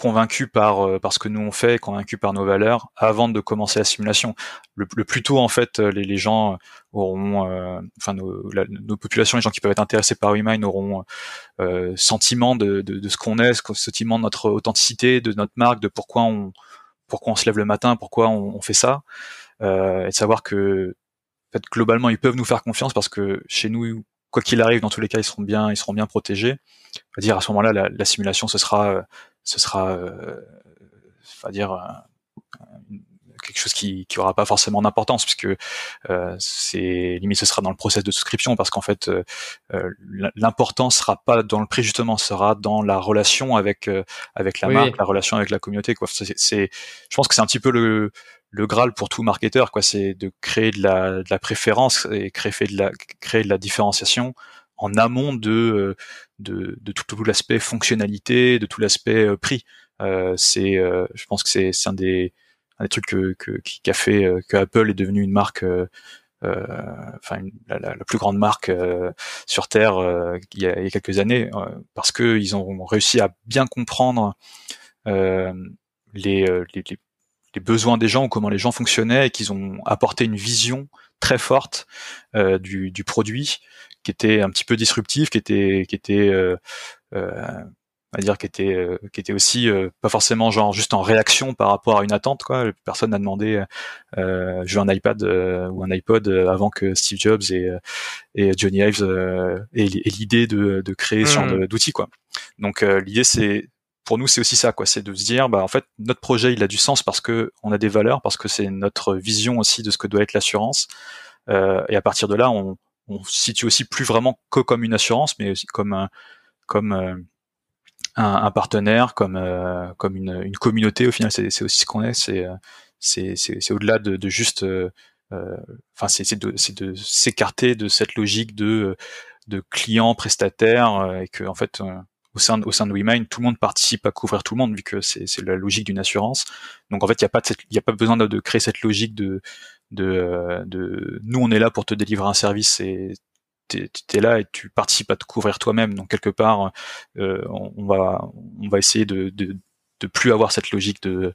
Speaker 2: convaincu par, euh, par ce que nous on fait, convaincu par nos valeurs, avant de commencer la simulation. Le, plus tôt en fait, euh, les, gens auront, euh, enfin nos, nos, populations, les gens qui peuvent être intéressés par WeMind auront euh, sentiment de, de, de ce qu'on est, sentiment de notre authenticité, de notre marque, de pourquoi on pourquoi on se lève le matin, pourquoi on, on fait ça, euh, et de savoir que en fait, globalement ils peuvent nous faire confiance parce que chez nous quoi qu'il arrive, dans tous les cas, ils seront bien, ils seront bien protégés. On va dire à ce moment-là, la, la, simulation, ce sera ce sera, euh, va dire, quelque chose qui qui aura pas forcément d'importance puisque euh, c'est limite ce sera dans le process de souscription parce qu'en fait euh, euh l'important sera pas dans le prix justement sera dans la relation avec euh, avec la marque la relation avec la communauté quoi. C'est je pense que c'est un petit peu le le graal pour tout marketeur quoi. C'est de créer de la de la préférence et créer de la créer de la différenciation en amont de, euh, de, de tout, tout l'aspect fonctionnalité, de tout l'aspect euh, prix. Euh, c'est, je pense que c'est un des, trucs qui, a fait que Apple est devenu une marque enfin la, plus grande marque sur terre il y, a, quelques années parce que ils ont réussi à bien comprendre les, besoins des gens ou comment les gens fonctionnaient et qu'ils ont apporté une vision très forte du, produit qui était un petit peu disruptif qui était qui était on va dire qui était euh, qui était aussi euh, pas forcément genre juste en réaction par rapport à une attente quoi. Personne n'a demandé euh, je veux un iPad euh, ou un iPod avant que Steve Jobs et et Johnny Ives aient, l'idée de, de créer ce genre mmh. d'outils quoi. Donc l'idée c'est pour nous c'est aussi ça quoi. C'est de se dire bah en fait notre projet il a du sens parce que on a des valeurs parce que c'est notre vision aussi de ce que doit être l'assurance. Et à partir de là on on se situe aussi plus vraiment que comme une assurance mais aussi comme un, comme un, partenaire, comme euh, comme une, une, communauté. Au final, c'est aussi ce qu'on est. C'est euh, c'est au-delà de, de, juste, euh, enfin, c'est de de s'écarter de cette logique de de clients prestataires et que en fait au sein de, au sein de WeMind, tout le monde participe à couvrir tout le monde vu que c'est la logique d'une assurance. Donc en fait, il n'y a pas il a pas besoin de, de, créer cette logique de de, de nous on est là pour te délivrer un service et tu es là et tu participes à te couvrir toi-même. Donc quelque part, euh, on, va on va essayer de, de, de plus avoir cette logique de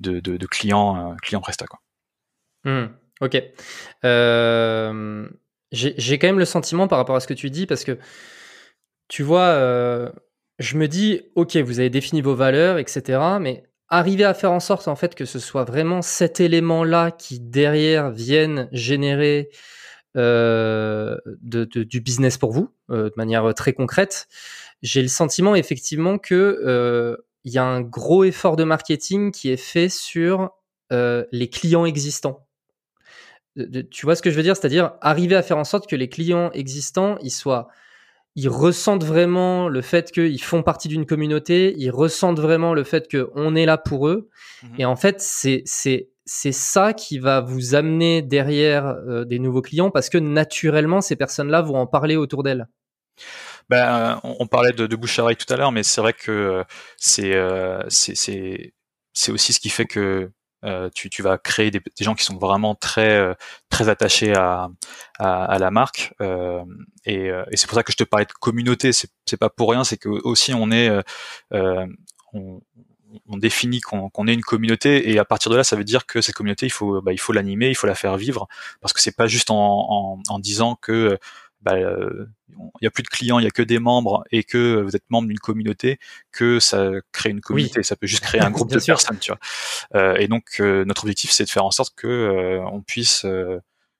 Speaker 2: de, de, client euh, client presta quoi.
Speaker 1: Mmh, ok. Euh, j'ai quand même le sentiment par rapport à ce que tu dis parce que tu vois, je me dis ok, vous avez défini vos valeurs, etc. Mais arriver à faire en sorte en fait que ce soit vraiment cet élément-là qui derrière vienne générer euh, du business pour vous, euh, de manière très concrète, j'ai le sentiment effectivement que euh, il y a un gros effort de marketing qui est fait sur les clients existants. tu vois ce que je veux dire? C'est-à-dire arriver à faire en sorte que les clients existants, ils soient ils ressentent vraiment le fait qu'ils font partie d'une communauté, ils ressentent vraiment le fait qu'on est là pour eux. Mmh Et en fait, c'est c'est ça qui va vous amener derrière euh, des nouveaux clients parce que naturellement, ces personnes-là vont en parler autour d'elles.
Speaker 2: Ben, on, parlait de, de bouche à oreille tout à l'heure, mais c'est vrai que c'est euh, c'est aussi ce qui fait que euh, tu, tu, vas créer des, des, gens qui sont vraiment très euh, très attachés à, à, à la marque. Euh, et, et c'est pour ça que je te parlais de communauté. C'est pas pour rien. C'est que aussi on est on, on définit qu'on est une communauté. Et à partir de là, ça veut dire que cette communauté, il faut, bah, il faut l'animer, il faut la faire vivre. Parce que c'est pas juste en, en, disant que bah, euh, il y a plus de clients, il y a que des membres et que vous êtes membre d'une communauté que ça crée une communauté. Ça peut juste créer un groupe de personnes, tu vois. Euh, et donc euh, notre objectif, c'est de faire en sorte que on puisse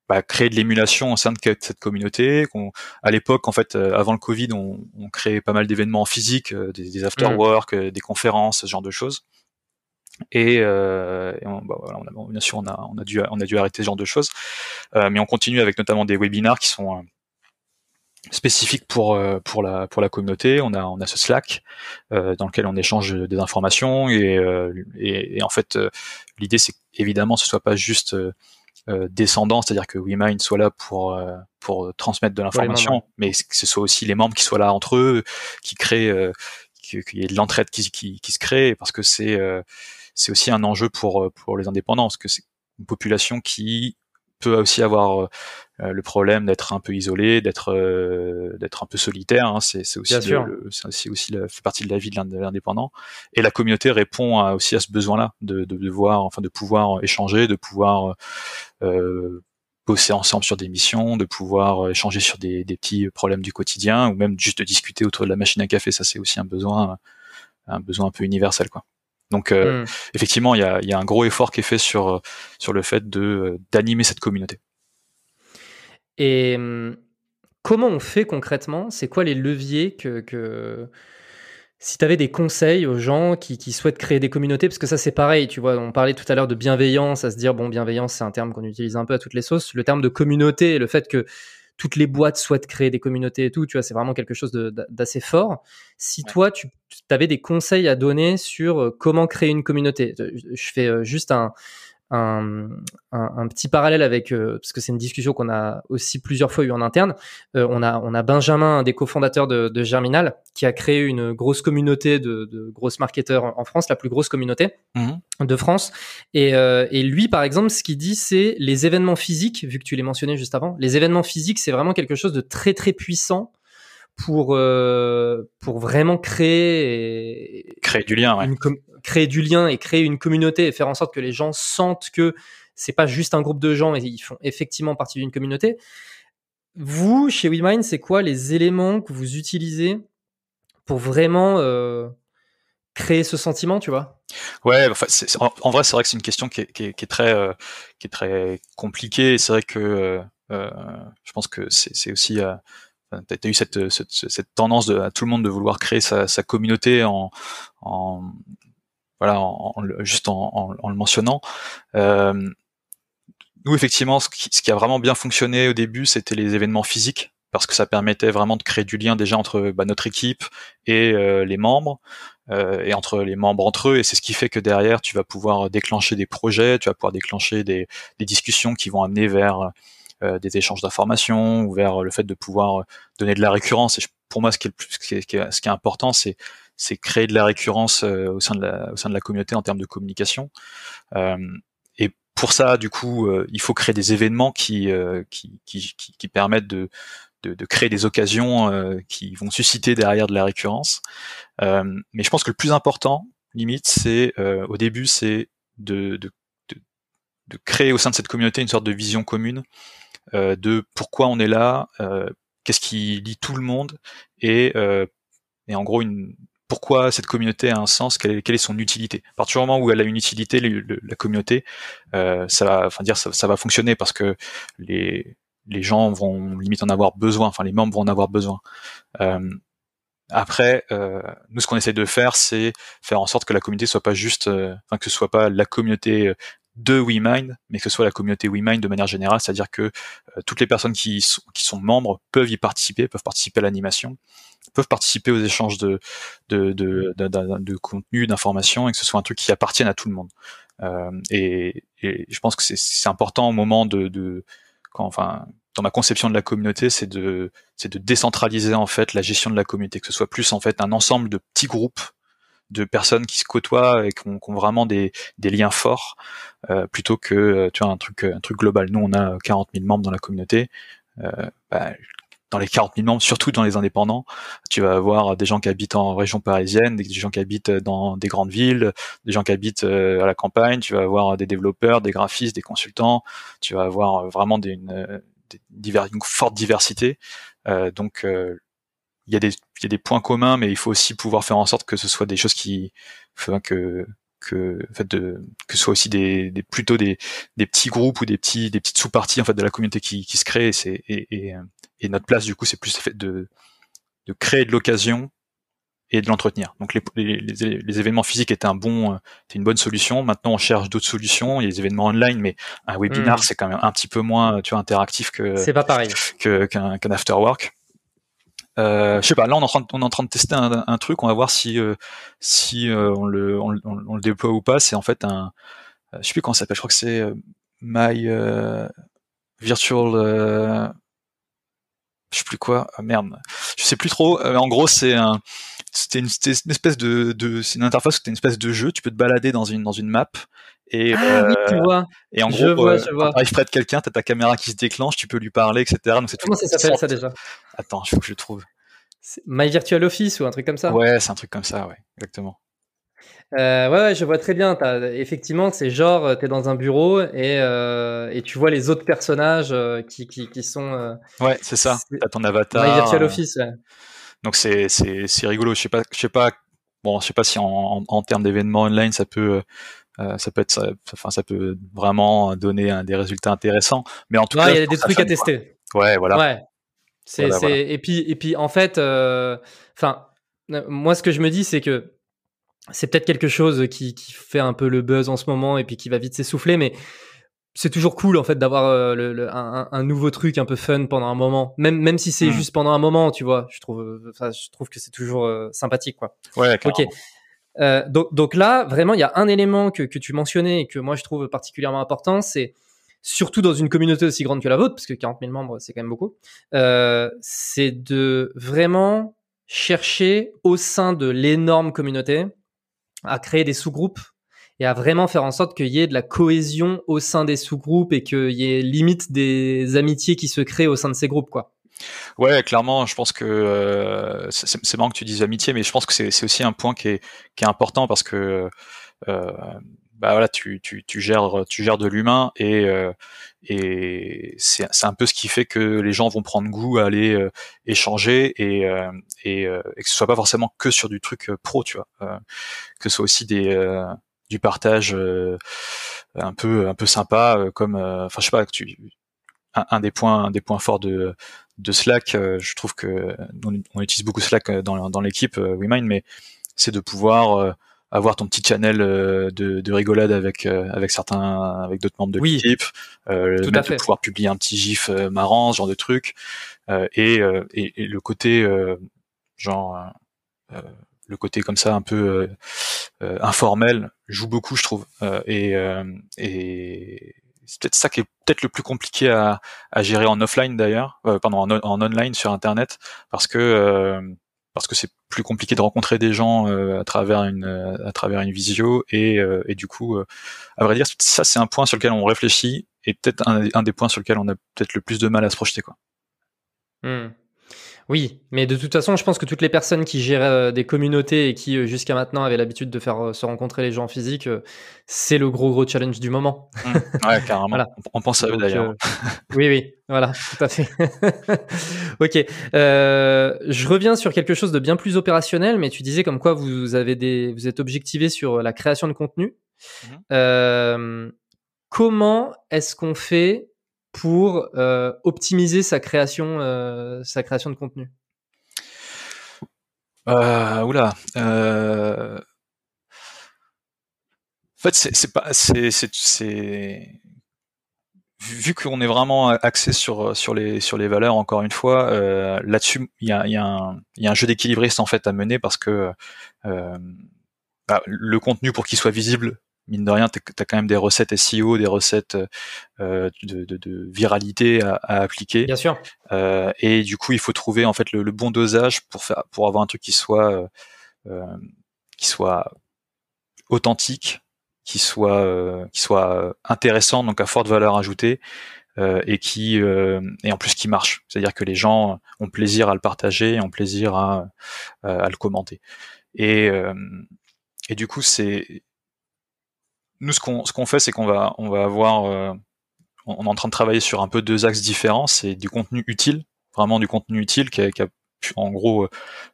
Speaker 2: bah, créer de l'émulation au sein de cette communauté. Qu'on, à l'époque, en fait, euh, avant le Covid, on, on créait pas mal d'événements physiques, euh, des, des after-work, mmh. euh, des conférences, ce genre de choses. Et, euh, bah, voilà, on a, bien sûr, on a, on a, dû, on a dû arrêter ce genre de choses, mais on continue avec notamment des webinars qui sont spécifiques pour pour la pour la communauté. On a on a ce Slack dans lequel on échange des informations et et, et en fait l'idée c'est évidemment ce soit pas juste euh, descendant, c'est-à-dire que WeMind soit là pour euh, pour transmettre de l'information, mais que ce soit aussi les membres qui soient là entre eux, qui créent, euh, qu'il y ait de l'entraide qui, qui, qui, se crée, parce que c'est c'est aussi un enjeu pour pour les indépendants, parce que c'est une population qui peut aussi avoir euh, le problème d'être un peu isolé, d'être euh, d'être un peu solitaire. Hein, c'est aussi c'est aussi la, fait partie de la vie de l'indépendant. Et la communauté répond à, aussi à ce besoin-là de, de, de, voir, enfin de pouvoir échanger, de pouvoir euh, bosser ensemble sur des missions, de pouvoir échanger sur des, des, petits problèmes du quotidien, ou même juste de discuter autour de la machine à café. Ça, c'est aussi un besoin, un besoin un peu universel, quoi. Donc, euh, hmm. effectivement, il y a, y a, un gros effort qui est fait sur sur le fait de d'animer cette communauté.
Speaker 1: Et comment on fait concrètement? C'est quoi les leviers que, si tu avais des conseils aux gens qui, souhaitent créer des communautés, parce que ça c'est pareil, tu vois, on parlait tout à l'heure de bienveillance, à se dire, bon, bienveillance c'est un terme qu'on utilise un peu à toutes les sauces, le terme de communauté, le fait que toutes les boîtes souhaitent créer des communautés et tout, tu vois, c'est vraiment quelque chose d'assez fort. Si toi, tu avais des conseils à donner sur comment créer une communauté, je fais juste un, un, un, petit parallèle avec, euh, parce que c'est une discussion qu'on a aussi plusieurs fois eu en interne. Euh, on, a, on a Benjamin, un des cofondateurs de, de, Germinal, qui a créé une grosse communauté de, de grosses marketeurs en France, la plus grosse communauté mmh. de France. Et, euh, et, lui, par exemple, ce qu'il dit, c'est les événements physiques, vu que tu l'as mentionné juste avant, les événements physiques, c'est vraiment quelque chose de très très puissant pour euh, pour vraiment créer
Speaker 2: créer du lien, ouais.
Speaker 1: Créer du lien et créer une communauté et faire en sorte que les gens sentent que c'est pas juste un groupe de gens et ils font effectivement partie d'une communauté. Vous, chez WeMind, c'est quoi les éléments que vous utilisez pour vraiment euh, créer ce sentiment, tu vois?
Speaker 2: Ouais, enfin, en, vrai, c'est vrai que c'est une question qui est, qui est, très, euh, qui est très compliquée. C'est vrai que euh, je pense que c'est aussi tu as eu cette, cette, tendance à tout le monde de vouloir créer sa, communauté en voilà, juste en, le mentionnant. Euh, nous, effectivement, ce qui, a vraiment bien fonctionné au début, c'était les événements physiques, parce que ça permettait vraiment de créer du lien déjà entre bah, notre équipe et euh, les membres, euh, et entre les membres entre eux, et c'est ce qui fait que derrière, tu vas pouvoir déclencher des projets, tu vas pouvoir déclencher des, discussions qui vont amener vers des échanges d'informations ou vers le fait de pouvoir donner de la récurrence. Et pour moi, ce qui est, le plus, ce qui est, ce qui est important, c'est c'est créer de la récurrence euh, au sein de la, au sein de la communauté en termes de communication. et pour ça, du coup, il faut créer des événements qui, qui, qui, permettent de, de, créer des occasions qui vont susciter derrière de la récurrence. mais je pense que le plus important, limite, c'est au début, c'est de, de, de, créer au sein de cette communauté une sorte de vision commune euh, de pourquoi on est là, euh, qu'est-ce qui lie tout le monde et, euh, et en gros une, pourquoi cette communauté a un sens, quelle est, son utilité. À partir du moment où elle a une utilité, la communauté, euh, ça va, fonctionner parce que les, gens vont limite en avoir besoin, enfin les membres vont en avoir besoin. Euh, après, euh, nous ce qu'on essaie de faire, c'est faire en sorte que la communauté soit pas juste, enfin que ce soit pas la communauté de WeMind, mais que ce soit la communauté WeMind de manière générale, c'est-à-dire que toutes les personnes qui sont membres peuvent y participer, peuvent participer à l'animation, peuvent participer aux échanges de, de, de, de, de contenu, d'informations, et que ce soit un truc qui appartienne à tout le monde. Euh, et, et, je pense que c'est important au moment de, de quand, enfin, dans ma conception de la communauté, c'est de, c'est de décentraliser en fait la gestion de la communauté, que ce soit plus en fait un ensemble de petits groupes de personnes qui se côtoient et qui ont, vraiment des, liens forts euh, plutôt que euh, tu vois un truc un truc global. Nous on a 40 000 membres dans la communauté. Euh, bah, dans les 40 000 membres, surtout dans les indépendants, tu vas avoir des gens qui habitent en région parisienne, des gens qui habitent dans des grandes villes, des gens qui habitent à la campagne, tu vas avoir des développeurs, des graphistes, des consultants, tu vas avoir vraiment des, une, forte diversité. donc il y a des points communs, mais il faut aussi pouvoir faire en sorte que ce soit des choses qui, que que ce soit aussi des, plutôt des, petits groupes ou des petits petites sous-parties en fait de la communauté qui, se créent et, notre place du coup c'est plus fait de de créer de l'occasion et de l'entretenir. Donc les, les, les, événements physiques étaient un bon, c'était une bonne solution. Maintenant, on cherche d'autres solutions. Il y a des événements online, mais un webinar, hmm. c'est quand même un petit peu moins, tu vois, interactif que
Speaker 1: c'est pas pareil
Speaker 2: que qu'un qu'un after work. Euh, je sais pas. Là, on est en train de, on est en train de tester un, un truc. On va voir si euh, si euh, on, le, on, on, le déploie ou pas. C'est en fait un, euh, je sais plus comment ça s'appelle. Je crois que c'est euh, My Virtual. Je sais plus quoi. Ah, merde. Je sais plus trop. en gros, c'est un c'était une, une, espèce de, de c'est une interface c'était une espèce de jeu tu peux te balader dans une dans une map et
Speaker 1: ah, oui, tu vois.
Speaker 2: et en je gros vois, je vois. arrive près de quelqu'un t'as ta caméra qui se déclenche tu peux lui parler etc
Speaker 1: donc comment ça s'appelle ça déjà?
Speaker 2: Attends il faut que je trouve
Speaker 1: My Virtual Office ou un truc comme ça?
Speaker 2: Ouais c'est un truc comme ça ouais exactement
Speaker 1: euh, ouais, ouais, je vois très bien. As, effectivement, c'est genre, tu es dans un bureau et, euh, et tu vois les autres personnages euh, qui, qui, qui, sont. Euh,
Speaker 2: ouais, c'est ça. T'as ton avatar.
Speaker 1: My Virtual Office, ouais.
Speaker 2: Donc c'est rigolo. Je sais pas je sais pas bon je sais pas si en en, termes d'événements online ça peut euh, ça peut être ça, enfin ça peut vraiment donner un, des résultats intéressants. Mais en tout cas
Speaker 1: il y a des trucs à tester.
Speaker 2: Ouais voilà.
Speaker 1: Ouais. C'est c'est et puis et puis en fait euh, enfin moi ce que je me dis c'est que c'est peut-être quelque chose qui, qui fait un peu le buzz en ce moment et puis qui va vite s'essouffler mais c'est toujours cool en fait d'avoir euh, le, un, un, nouveau truc un peu fun pendant un moment. Même même si c'est mmh. juste pendant un moment tu vois je trouve je trouve que c'est toujours euh, sympathique quoi.
Speaker 2: Ouais
Speaker 1: ok. donc, donc, là, vraiment, il y a un élément que, que tu mentionnais et que moi je trouve particulièrement important, c'est surtout dans une communauté aussi grande que la vôtre, parce que 40 000 membres, c'est quand même beaucoup, euh, c'est de vraiment chercher au sein de l'énorme communauté à créer des sous-groupes et à vraiment faire en sorte qu'il y ait de la cohésion au sein des sous-groupes et qu'il y ait limite des amitiés qui se créent au sein de ces groupes, quoi.
Speaker 2: Ouais, clairement, je pense que euh, c'est marrant que tu dises amitié, mais je pense que c'est aussi un point qui est, qui est important parce que euh, bah voilà, tu, tu, tu gères, tu gères de l'humain et, euh, et c'est, un peu ce qui fait que les gens vont prendre goût à aller euh, échanger et, euh, et, et, que ce soit pas forcément que sur du truc pro, tu vois, que ce soit aussi des du partage un peu un peu sympa, comme, enfin je sais pas, tu, un, des points un des points forts de de Slack, je trouve que on, on utilise beaucoup Slack dans, dans l'équipe WeMind, mais c'est de pouvoir avoir ton petit channel euh, de, de rigolade avec euh, avec certains avec d'autres membres de l'équipe, euh, de pouvoir publier un petit gif euh, marrant, ce genre de truc, et, et, le côté genre le côté comme ça un peu informel joue beaucoup, je trouve, et et c'est peut-être ça qui est peut-être le plus compliqué à, à gérer en offline d'ailleurs, pardon en, en, online sur internet, parce que parce que c'est plus compliqué de rencontrer des gens euh, à travers une à travers une visio et, euh, et du coup euh, à vrai dire ça c'est un point sur lequel on réfléchit et peut-être un, des points sur lequel on a peut-être le plus de mal à se projeter quoi.
Speaker 1: Mmh. Oui, mais de toute façon, je pense que toutes les personnes qui gèrent euh, des communautés et qui euh, jusqu'à maintenant avaient l'habitude de faire euh, se rencontrer les gens en physique, c'est le gros gros challenge du moment.
Speaker 2: Mmh. ouais, carrément. voilà. On pense à eux d'ailleurs.
Speaker 1: oui, oui, voilà, tout à fait. ok, je reviens sur quelque chose de bien plus opérationnel, mais tu disais comme quoi vous avez des, vous êtes objectivé sur la création de contenu. Mmh. comment est-ce qu'on fait pour euh, optimiser sa création, euh, sa création de contenu?
Speaker 2: Euh, Oula. Euh... En fait, c'est pas, c'est, vu qu'on est vraiment axé sur sur les sur les valeurs. Encore une fois, euh, là-dessus, il y a, y, a y a un jeu d'équilibriste en fait à mener parce que euh, bah, le contenu pour qu'il soit visible mine de rien, tu as quand même des recettes SEO, des recettes euh, de, de, de, viralité à, à, appliquer.
Speaker 1: Bien sûr.
Speaker 2: Euh, et du coup, il faut trouver en fait le, le, bon dosage pour faire, pour avoir un truc qui soit euh, euh qui soit authentique, qui soit euh, qui soit intéressant, donc à forte valeur ajoutée. Euh, et qui et en plus qui marche, c'est-à-dire que les gens ont plaisir à le partager, ont plaisir à, à le commenter. Et, et du coup, c'est nous, ce qu'on ce qu'on fait, c'est qu'on va on va avoir euh, on est en train de travailler sur un peu deux axes différents. C'est du contenu utile, vraiment du contenu utile qui a, qui a en gros euh,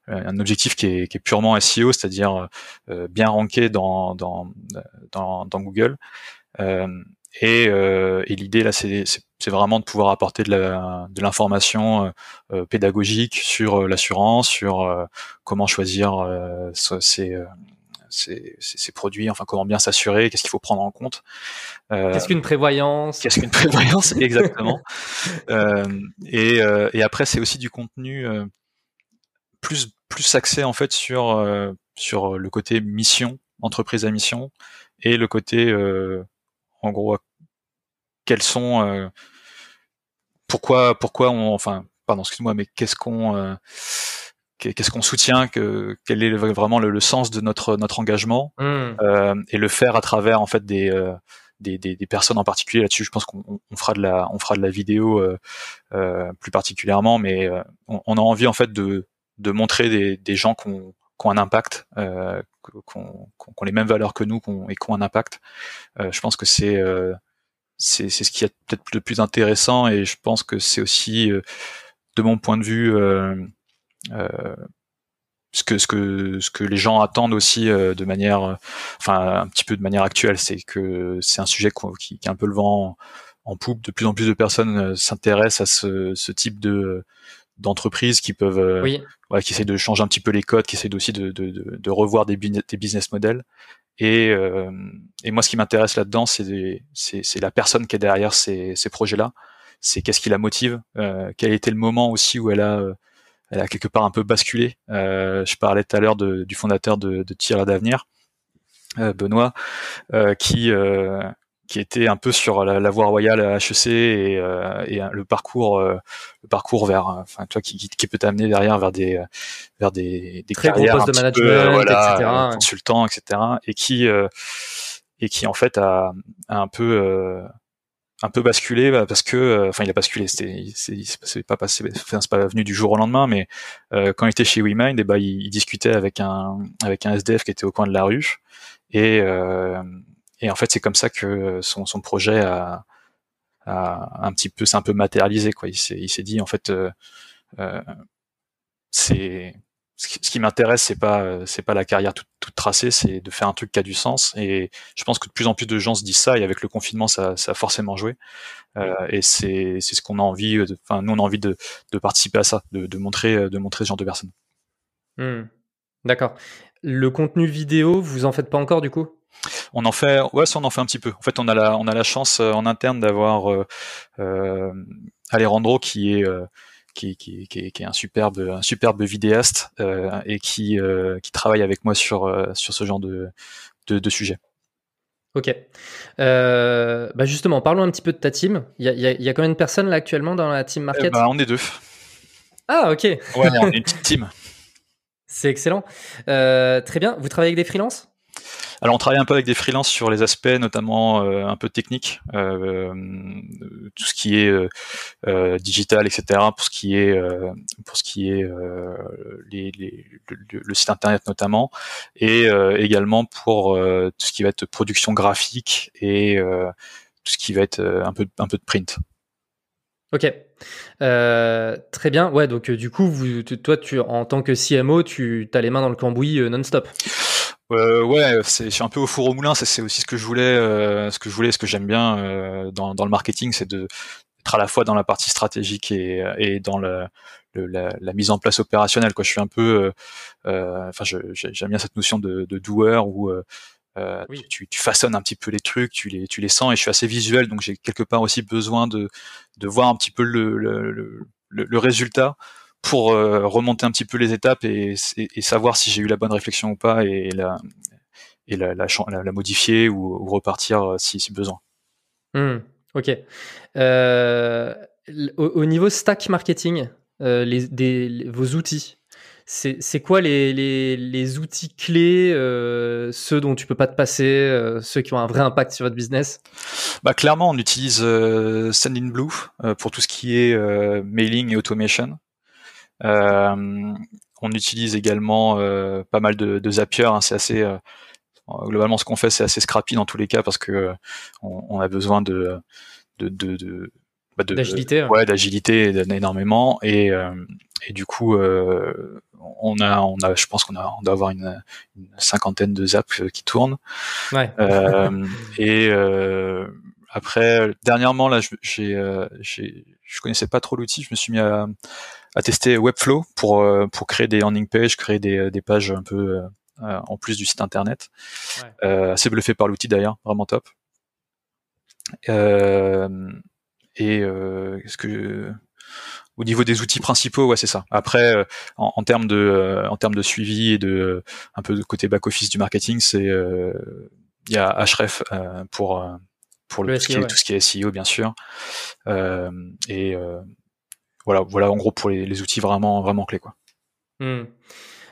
Speaker 2: un objectif qui est, qui est purement SEO, c'est-à-dire euh, bien ranké dans dans dans, dans Google. Euh, et, et l'idée là, c'est vraiment de pouvoir apporter de l'information de pédagogique sur l'assurance, sur comment choisir ses, ces, ces, produits, enfin comment bien s'assurer, qu'est-ce qu'il faut prendre en compte.
Speaker 1: Euh, qu'est-ce qu'une prévoyance?
Speaker 2: Qu'est-ce qu'une prévoyance Exactement. euh, et, euh, et, après, c'est aussi du contenu euh, plus plus axé en fait sur euh, sur le côté mission, entreprise à mission, et le côté en gros quels sont pourquoi pourquoi on enfin pardon excuse-moi mais qu'est-ce qu'on qu'est-ce qu'on soutient, que, quel est vraiment le, sens de notre notre engagement mmh. euh, et le faire à travers en fait des euh, des, des, des, personnes en particulier là-dessus. Je pense qu'on on fera de la on fera de la vidéo euh, euh plus particulièrement, mais euh, on, on, a envie en fait de de montrer des, des gens qui ont, ont un impact, euh, qui ont, les mêmes valeurs que nous et qui ont un impact. je pense que c'est c'est c'est ce qui est peut-être le plus intéressant et je pense que c'est aussi de mon point de vue euh, ce que ce que ce que les gens attendent aussi euh, de manière enfin un petit peu de manière actuelle c'est que c'est un sujet qui, qui, est un peu le vent en, poupe. De plus en plus de personnes euh, s'intéressent à ce, ce type de d'entreprises qui peuvent oui. ouais, qui essaient de changer un petit peu les codes qui essaient aussi de, de, de, de revoir des, des business models. Et, euh, et moi ce qui m'intéresse là-dedans c'est c'est la personne qui est derrière ces, ces projets là c'est qu'est-ce qui la motive euh, quel était le moment aussi où elle a elle a quelque part un peu basculé. je parlais tout à l'heure du fondateur de, de d'avenir, Benoît, qui qui était un peu sur la, voie royale à HEC et, euh, et le parcours euh, le parcours vers enfin toi qui, qui peut t'amener derrière vers des vers des, des
Speaker 1: Très carrières de management peu, voilà, etc.
Speaker 2: consultant etc et qui euh, et qui en fait a, a un peu un peu basculé bah, parce que enfin il a basculé c'était c'est pas passé c'est pas venu du jour au lendemain mais quand il était chez WeMind et eh bah il, discutait avec un avec un SDF qui était au coin de la rue et et en fait, c'est comme ça que son, son projet a, a, un petit peu, c'est un peu matérialisé. Quoi. Il s'est, il s'est dit en fait, euh, euh, c'est ce qui, m'intéresse, c'est pas, c'est pas la carrière toute, toute tracée, c'est de faire un truc qui a du sens. Et je pense que de plus en plus de gens se disent ça. Et avec le confinement, ça, ça a forcément joué. Euh, et c'est, c'est ce qu'on a envie. Enfin, nous, on a envie de, de participer à ça, de, de montrer, de montrer ce genre de personnes.
Speaker 1: Hmm. D'accord. Le contenu vidéo, vous en faites pas encore du coup?
Speaker 2: On en fait, ouais, ça on en fait un petit peu. En fait, on a la, on a la chance euh, en interne d'avoir euh, euh, Alejandro qui est qui, qui, qui, est un superbe, un superbe vidéaste et qui, qui travaille avec moi sur, sur ce genre de, de, de sujet.
Speaker 1: Ok. bah justement, parlons un petit peu de ta team. Il y a, y a, combien de personnes là actuellement dans la team market?
Speaker 2: Eh ben, On est deux.
Speaker 1: Ah ok.
Speaker 2: Ouais, on est une petite team.
Speaker 1: C'est excellent. très bien. Vous travaillez avec des freelances?
Speaker 2: Alors on travaille un peu avec des freelances sur les aspects notamment euh, un peu techniques, euh, tout ce qui est euh, digital, etc. Pour ce qui est le, site internet notamment, et également pour tout ce qui va être production graphique et tout ce qui va être un peu de print.
Speaker 1: Ok, très bien. Ouais, donc du coup, toi, en tant que CMO, tu as les mains dans le cambouis non-stop.
Speaker 2: Euh, ouais, c'est, je suis un peu au four au moulin. C'est aussi ce que je voulais, euh, ce que je voulais, ce que j'aime bien euh, dans, dans, le marketing, c'est de être à la fois dans la partie stratégique et, et dans le, la, la, mise en place opérationnelle. Quoi. Je suis un peu, euh, enfin, j'aime bien cette notion de, de doueur où oui. tu, tu, façonnes un petit peu les trucs, tu les, tu les sens. Et je suis assez visuel, donc j'ai quelque part aussi besoin de, de voir un petit peu le, le, le, le résultat pour euh, remonter un petit peu les étapes et, et, savoir si j'ai eu la bonne réflexion ou pas et la, et la, la, la, modifier ou, repartir euh, si, si besoin.
Speaker 1: Mmh, ok. Euh, au, niveau stack marketing, euh, les, des, vos outils, c'est quoi les, les, les, outils clés, euh, ceux dont tu peux pas te passer, euh, ceux qui ont un vrai impact sur votre business?
Speaker 2: Bah, Clairement, on utilise euh, Sendinblue pour tout ce qui est mailing et automation. Euh, on utilise également euh, pas mal de, de Zapier. Hein, c'est assez euh, globalement ce qu'on fait, c'est assez scrappy dans tous les cas parce que on, a besoin de de, de,
Speaker 1: bah, d'agilité
Speaker 2: ouais, d'agilité énormément et, et du coup on a on a je pense qu'on a on doit avoir une, cinquantaine de zaps qui tournent
Speaker 1: ouais.
Speaker 2: et après dernièrement là j'ai j'ai je connaissais pas trop l'outil je me suis mis à à tester Webflow pour euh, pour créer des landing pages, créer des, euh, des pages un peu euh, en plus du site internet. Ouais. assez bluffé par l'outil d'ailleurs, vraiment top. Euh, et euh, ce que au niveau des outils principaux, ouais, c'est ça. Après, en, en, termes de en termes de suivi et de un peu de côté back office du marketing, c'est il y a Href pour pour le, tout, ce qui est, tout, ce qui est, SEO bien sûr et voilà, voilà en gros pour les, outils vraiment, vraiment clés. Quoi.
Speaker 1: Hmm.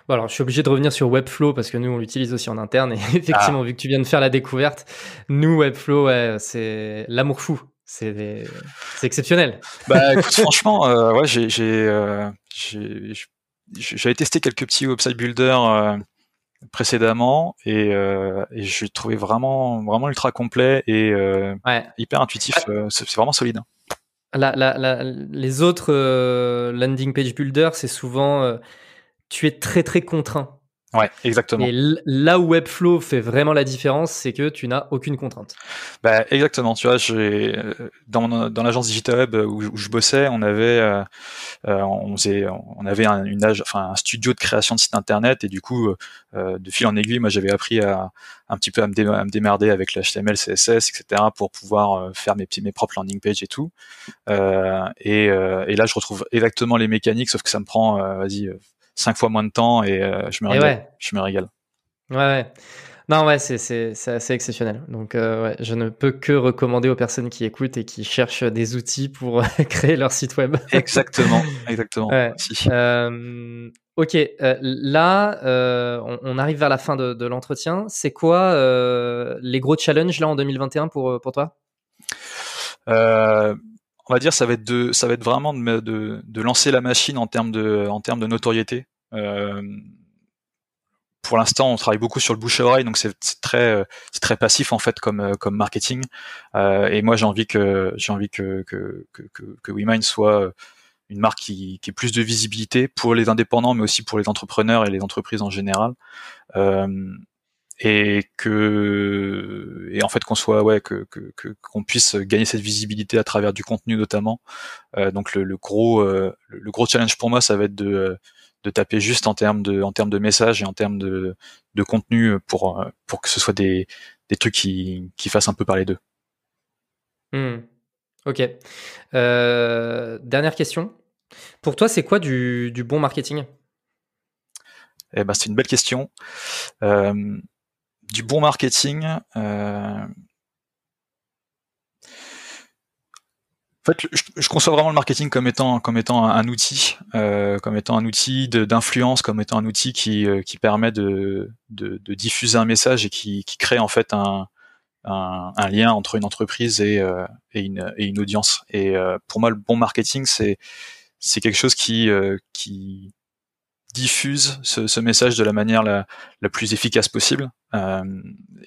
Speaker 1: Bon, alors, je suis obligé de revenir sur Webflow parce que nous, on l'utilise aussi en interne. Et effectivement, ah. vu que tu viens de faire la découverte, nous, Webflow, ouais, c'est l'amour fou. C'est exceptionnel.
Speaker 2: Bah, écoute, franchement, euh, ouais, j'ai euh, j'avais testé quelques petits website builders euh, précédemment et, euh, et je trouvé vraiment vraiment ultra complet et ouais. hyper intuitif. c'est vraiment solide. Hein
Speaker 1: les autres euh, landing page builders, c'est souvent euh, tu es très très contraint.
Speaker 2: Ouais, exactement.
Speaker 1: Et là où Webflow fait vraiment la différence, c'est que tu n'as aucune contrainte.
Speaker 2: Bah, exactement. Tu vois, j'ai dans, dans l'agence Digital Web où, je bossais, on avait euh, euh, on, faisait, on avait un, une âge, enfin un studio de création de site internet et du coup, euh, de fil en aiguille, moi j'avais appris à un petit peu à me, à me démerder avec l'HTML, CSS, etc. pour pouvoir faire mes mes propres landing pages et tout. et, et là, je retrouve exactement les mécaniques, sauf que ça me prend, vas-y cinq fois moins de temps et euh, je me régale. Je me régale.
Speaker 1: Ouais, ouais. Non, ouais, c'est, c'est, c'est assez exceptionnel. Donc, euh, ouais, je ne peux que recommander aux personnes qui écoutent et qui cherchent des outils pour créer leur site web.
Speaker 2: exactement, exactement.
Speaker 1: Ouais. Euh, ok, euh, là, on, on, arrive vers la fin de, de l'entretien. C'est quoi les gros challenges là en 2021 pour, pour toi?
Speaker 2: On va dire ça va être de ça va être vraiment de, de, de lancer la machine en termes de en termes de notoriété. Euh, pour l'instant, on travaille beaucoup sur le bouche à oreille, donc c'est très c'est très passif en fait comme comme marketing. Euh, et moi, j'ai envie que j'ai envie que que que, que WeMind soit une marque qui, qui ait plus de visibilité pour les indépendants, mais aussi pour les entrepreneurs et les entreprises en général. Euh, et que et en fait qu'on soit ouais que qu'on puisse gagner cette visibilité à travers du contenu notamment. Euh, donc le, gros euh, le gros challenge pour moi ça va être de de taper juste en termes de en termes de messages et en termes de de contenu pour pour que ce soit des des trucs qui qui fassent un peu parler d'eux.
Speaker 1: Mmh. ok. Euh, dernière question. Pour toi c'est quoi du, du bon marketing?
Speaker 2: Eh ben, c'est une belle question. Euh, du bon marketing. Euh... En fait, je, conçois vraiment le marketing comme étant comme étant un, outil, euh, comme étant un outil d'influence, comme étant un outil qui, euh, qui permet de, de, de, diffuser un message et qui, qui crée en fait un, un, un, lien entre une entreprise et, euh, et, une, et une audience. Et euh, pour moi, le bon marketing, c'est c'est quelque chose qui qui diffuse ce, ce, message de la manière la, la plus efficace possible euh,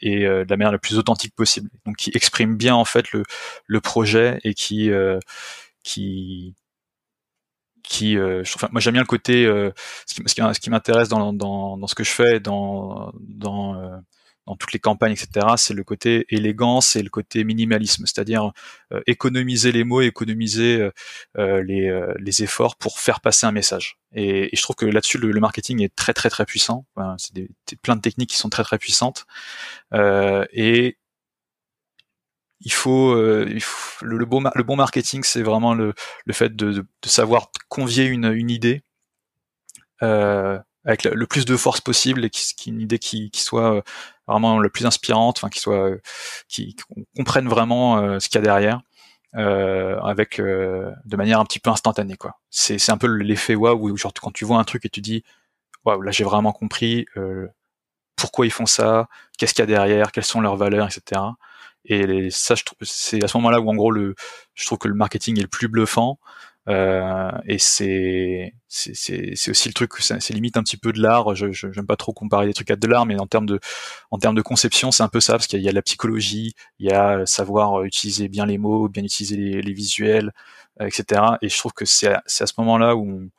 Speaker 2: et euh, de la manière la plus authentique possible. Donc qui exprime bien en fait le, le projet et qui euh, qui qui euh, enfin, moi j'aime bien le côté euh, ce qui, ce qui m'intéresse dans, dans, dans ce que je fais dans dans dans toutes les campagnes, etc., c'est le côté élégance et le côté minimalisme, c'est-à-dire euh, économiser les mots, économiser euh, euh, les, les, efforts pour faire passer un message. Et, et je trouve que là-dessus, le, le, marketing est très très très puissant. Enfin, c'est des, plein de techniques qui sont très très puissantes. et il faut, il faut le, bon, le bon marketing, c'est vraiment le, le fait de, de, de, savoir convier une, une idée. Euh, avec le, plus de force possible et qui, qui une idée qui, soit vraiment le plus inspirante, enfin qui soit, euh, qui, comprenne vraiment euh, ce qu'il y a derrière. Euh, avec euh, de manière un petit peu instantanée quoi. C'est c'est un peu l'effet waouh genre quand tu vois un truc et tu dis waouh là j'ai vraiment compris euh, pourquoi ils font ça, qu'est-ce qu'il y a derrière, quelles sont leurs valeurs, etc. Et ça je trouve c'est à ce moment-là où en gros le je trouve que le marketing est le plus bluffant euh, et c'est c'est aussi le truc, c'est limite un petit peu de l'art. Je j'aime pas trop comparer des trucs à de l'art, mais en termes de en termes de conception, c'est un peu ça parce qu'il y, a la psychologie, il y a savoir utiliser bien les mots, bien utiliser les, visuels, euh, etc. Et je trouve que c'est à, à ce moment-là où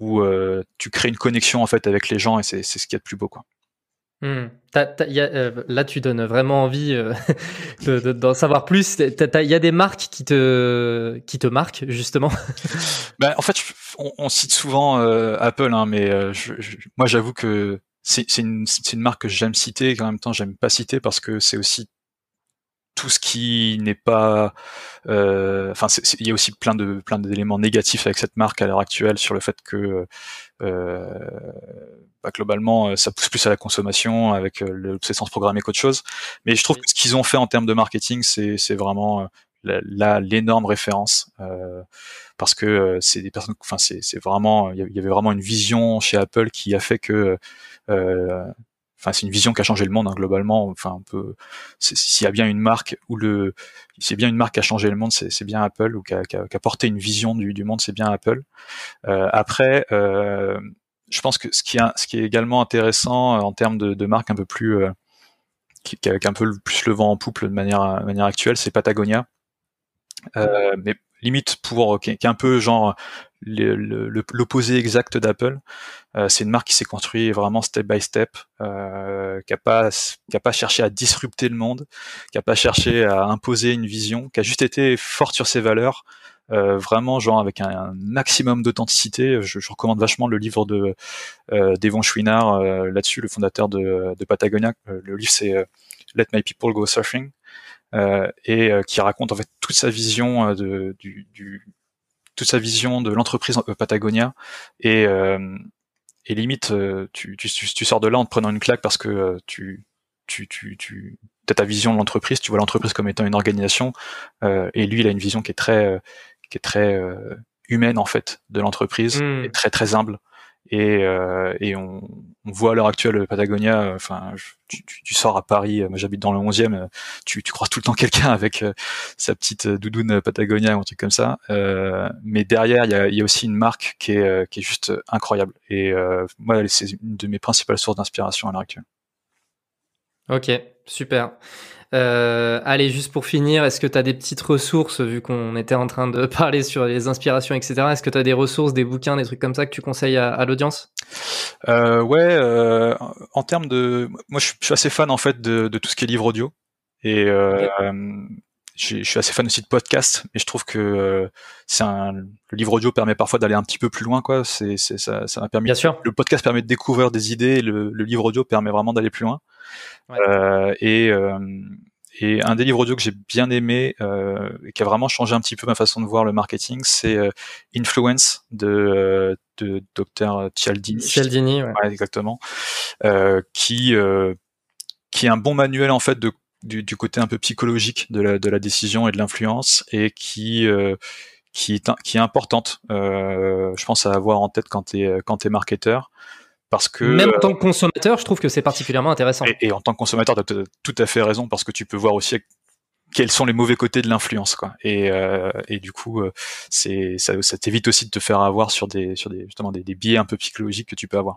Speaker 2: où euh, tu crées une connexion en fait avec les gens et c'est ce qui est le plus beau quoi.
Speaker 1: Mmh. Euh, là, tu donnes vraiment envie euh, d'en savoir plus. Il y a des marques qui te, qui te marquent, justement?
Speaker 2: Ben, En fait, on, on cite souvent euh, Apple, hein, mais euh, je, je, moi, j'avoue que c'est une, une, marque que j'aime citer et qu'en même temps, j'aime pas citer parce que c'est aussi tout ce qui n'est pas euh, enfin il y a aussi plein de plein d'éléments négatifs avec cette marque à l'heure actuelle sur le fait que euh, bah, globalement euh, ça pousse plus à la consommation avec euh, l'obsession programmée qu'autre chose. Mais je trouve que ce qu'ils ont fait en termes de marketing c'est c'est vraiment là l'énorme référence euh, parce que c'est des personnes enfin c'est c'est vraiment il y avait vraiment une vision chez Apple qui a fait que euh, enfin c'est une vision qui a changé le monde hein, globalement. Enfin, un peu, s'il y a bien une marque où le, c'est bien une marque qui a changé le monde, c'est bien Apple ou qui a, qui, a, qui a, porté une vision du, du monde, c'est bien Apple. Euh, après, euh, je pense que ce qui, est, ce qui est également intéressant euh, en termes de, de marque un peu plus, euh, qui, qui, a un peu plus le vent en poupe de manière, manière actuelle, c'est Patagonia. Euh, mais limite pour qui est un peu genre l'opposé exact d'Apple. Euh, c'est une marque qui s'est construite vraiment step by step, euh, qui a pas qui a pas cherché à disrupter le monde, qui a pas cherché à imposer une vision, qui a juste été forte sur ses valeurs. Euh, vraiment genre avec un, maximum d'authenticité. Je, recommande vachement le livre de euh, d'Evon Chouinard euh, là-dessus, le fondateur de, Patagonia. Euh, le livre c'est Let My People Go Surfing et qui raconte en fait toute sa vision de, du, du toute sa vision de l'entreprise Patagonia. Et, euh, et limite euh, tu, tu, tu, sors de là en te prenant une claque parce que euh, tu tu, tu, tu as ta vision de l'entreprise, tu vois l'entreprise comme étant une organisation, euh, et lui il a une vision qui est très qui est très humaine en fait de l'entreprise, mmh. et très très humble et, euh, et on, on, voit à l'heure actuelle Patagonia, enfin, tu, tu, tu, sors à Paris, moi j'habite dans le 11e, tu, tu crois tout le temps quelqu'un avec euh, sa petite doudoune Patagonia ou un truc comme ça. Euh, mais derrière, il y a, y a, aussi une marque qui est, qui est juste incroyable. Et euh, moi, c'est une de mes principales sources d'inspiration à l'heure actuelle.
Speaker 1: Ok, super. Euh, allez, juste pour finir, est-ce que tu as des petites ressources, vu qu'on était en train de parler sur les inspirations, etc. Est-ce que tu as des ressources, des bouquins, des trucs comme ça que tu conseilles à, à l'audience?
Speaker 2: Euh, Ouais, euh, en termes de... Moi, je suis assez fan, en fait, de, de tout ce qui est livre audio. Et euh, je suis assez fan aussi de podcasts, mais je trouve que c'est un, le livre audio permet parfois d'aller un petit peu plus loin, quoi. C'est, ça, ça m'a permis.
Speaker 1: Bien sûr.
Speaker 2: Le podcast permet de découvrir des idées, et le, le livre audio permet vraiment d'aller plus loin. Ouais. Euh, et, euh, et un des livres audio que j'ai bien aimé euh, et qui a vraiment changé un petit peu ma façon de voir le marketing, c'est Influence de, de Dr Cialdini.
Speaker 1: Cialdini, ouais.
Speaker 2: ouais exactement, qui qui est un bon manuel en fait de du, du, côté un peu psychologique de la, de la décision et de l'influence et qui qui est qui est importante. je pense à avoir en tête quand tu es quand t'es marketeur parce que
Speaker 1: même en tant que consommateur, je trouve que c'est particulièrement intéressant.
Speaker 2: Et, et, en tant que consommateur, tu as tout à fait raison parce que tu peux voir aussi quels sont les mauvais côtés de l'influence, quoi. Et, euh, et du coup, euh, c'est ça, ça t'évite aussi de te faire avoir sur des sur des justement des, des biais un peu psychologiques que tu peux avoir.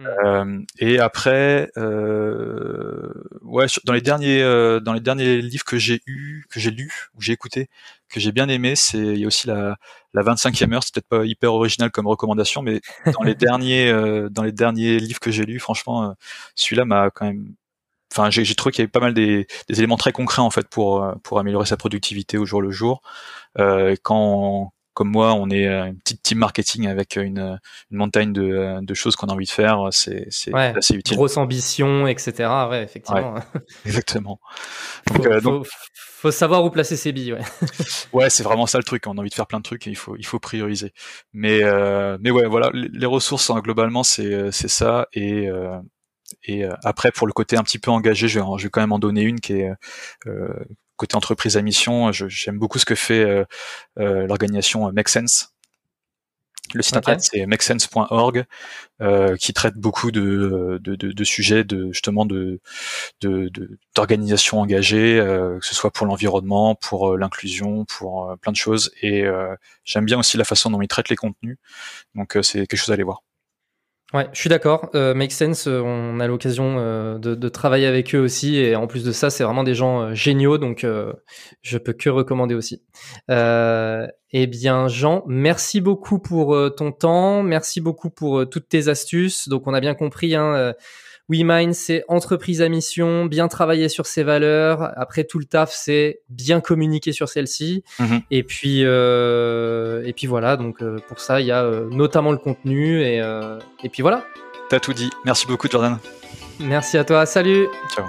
Speaker 2: Mmh. Euh, et après, euh, ouais, dans les derniers, euh, dans les derniers livres que j'ai eu, que j'ai lu ou j'ai écouté, que j'ai bien aimé, c'est il y a aussi la, la 25e heure. C'est peut-être pas hyper original comme recommandation, mais dans les derniers, euh, dans les derniers livres que j'ai lus, franchement, euh, celui-là m'a quand même. Enfin, j'ai trouvé qu'il y avait pas mal des, des, éléments très concrets en fait pour pour améliorer sa productivité au jour le jour. quand comme moi, on est une petite team marketing avec une, une montagne de, de choses qu'on a envie de faire. C'est
Speaker 1: ouais,
Speaker 2: assez utile.
Speaker 1: Grosse ambition, etc. Ouais, effectivement.
Speaker 2: Ouais, exactement.
Speaker 1: Donc, faut, euh, donc, faut, faut, savoir où placer ses billes. Ouais,
Speaker 2: ouais c'est vraiment ça le truc. On a envie de faire plein de trucs et il faut, il faut prioriser. Mais, euh, mais ouais, voilà, les ressources hein, globalement, c'est ça. Et, euh, et après, pour le côté un petit peu engagé, je vais, je vais quand même en donner une qui est euh, côté entreprise à mission, j'aime beaucoup ce que fait euh, euh, l'organisation Make Sense. Le site okay. internet c'est makesense.org euh, qui traite beaucoup de, de, de, de sujets de justement de d'organisation de, engagée, euh, que ce soit pour l'environnement, pour euh, l'inclusion, pour euh, plein de choses. Et j'aime bien aussi la façon dont ils traitent les contenus. Donc c'est quelque chose à aller voir.
Speaker 1: Ouais, je suis d'accord. Euh, Make Sense, euh, on a l'occasion euh, de, travailler avec eux aussi, et en plus de ça, c'est vraiment des gens géniaux, donc je peux que recommander aussi. eh bien, Jean, merci beaucoup pour ton temps, merci beaucoup pour toutes tes astuces. Donc, on a bien compris. Hein, WeMind, c'est entreprise à mission, bien travailler sur ses valeurs. Après, tout le taf, c'est bien communiquer sur celle-ci.
Speaker 2: Mmh.
Speaker 1: Et puis, euh, et puis voilà. Donc euh, pour ça, il y a euh, notamment le contenu et, euh, et puis voilà.
Speaker 2: T'as tout dit. Merci beaucoup, Jordan.
Speaker 1: Merci à toi. Salut.
Speaker 2: Ciao.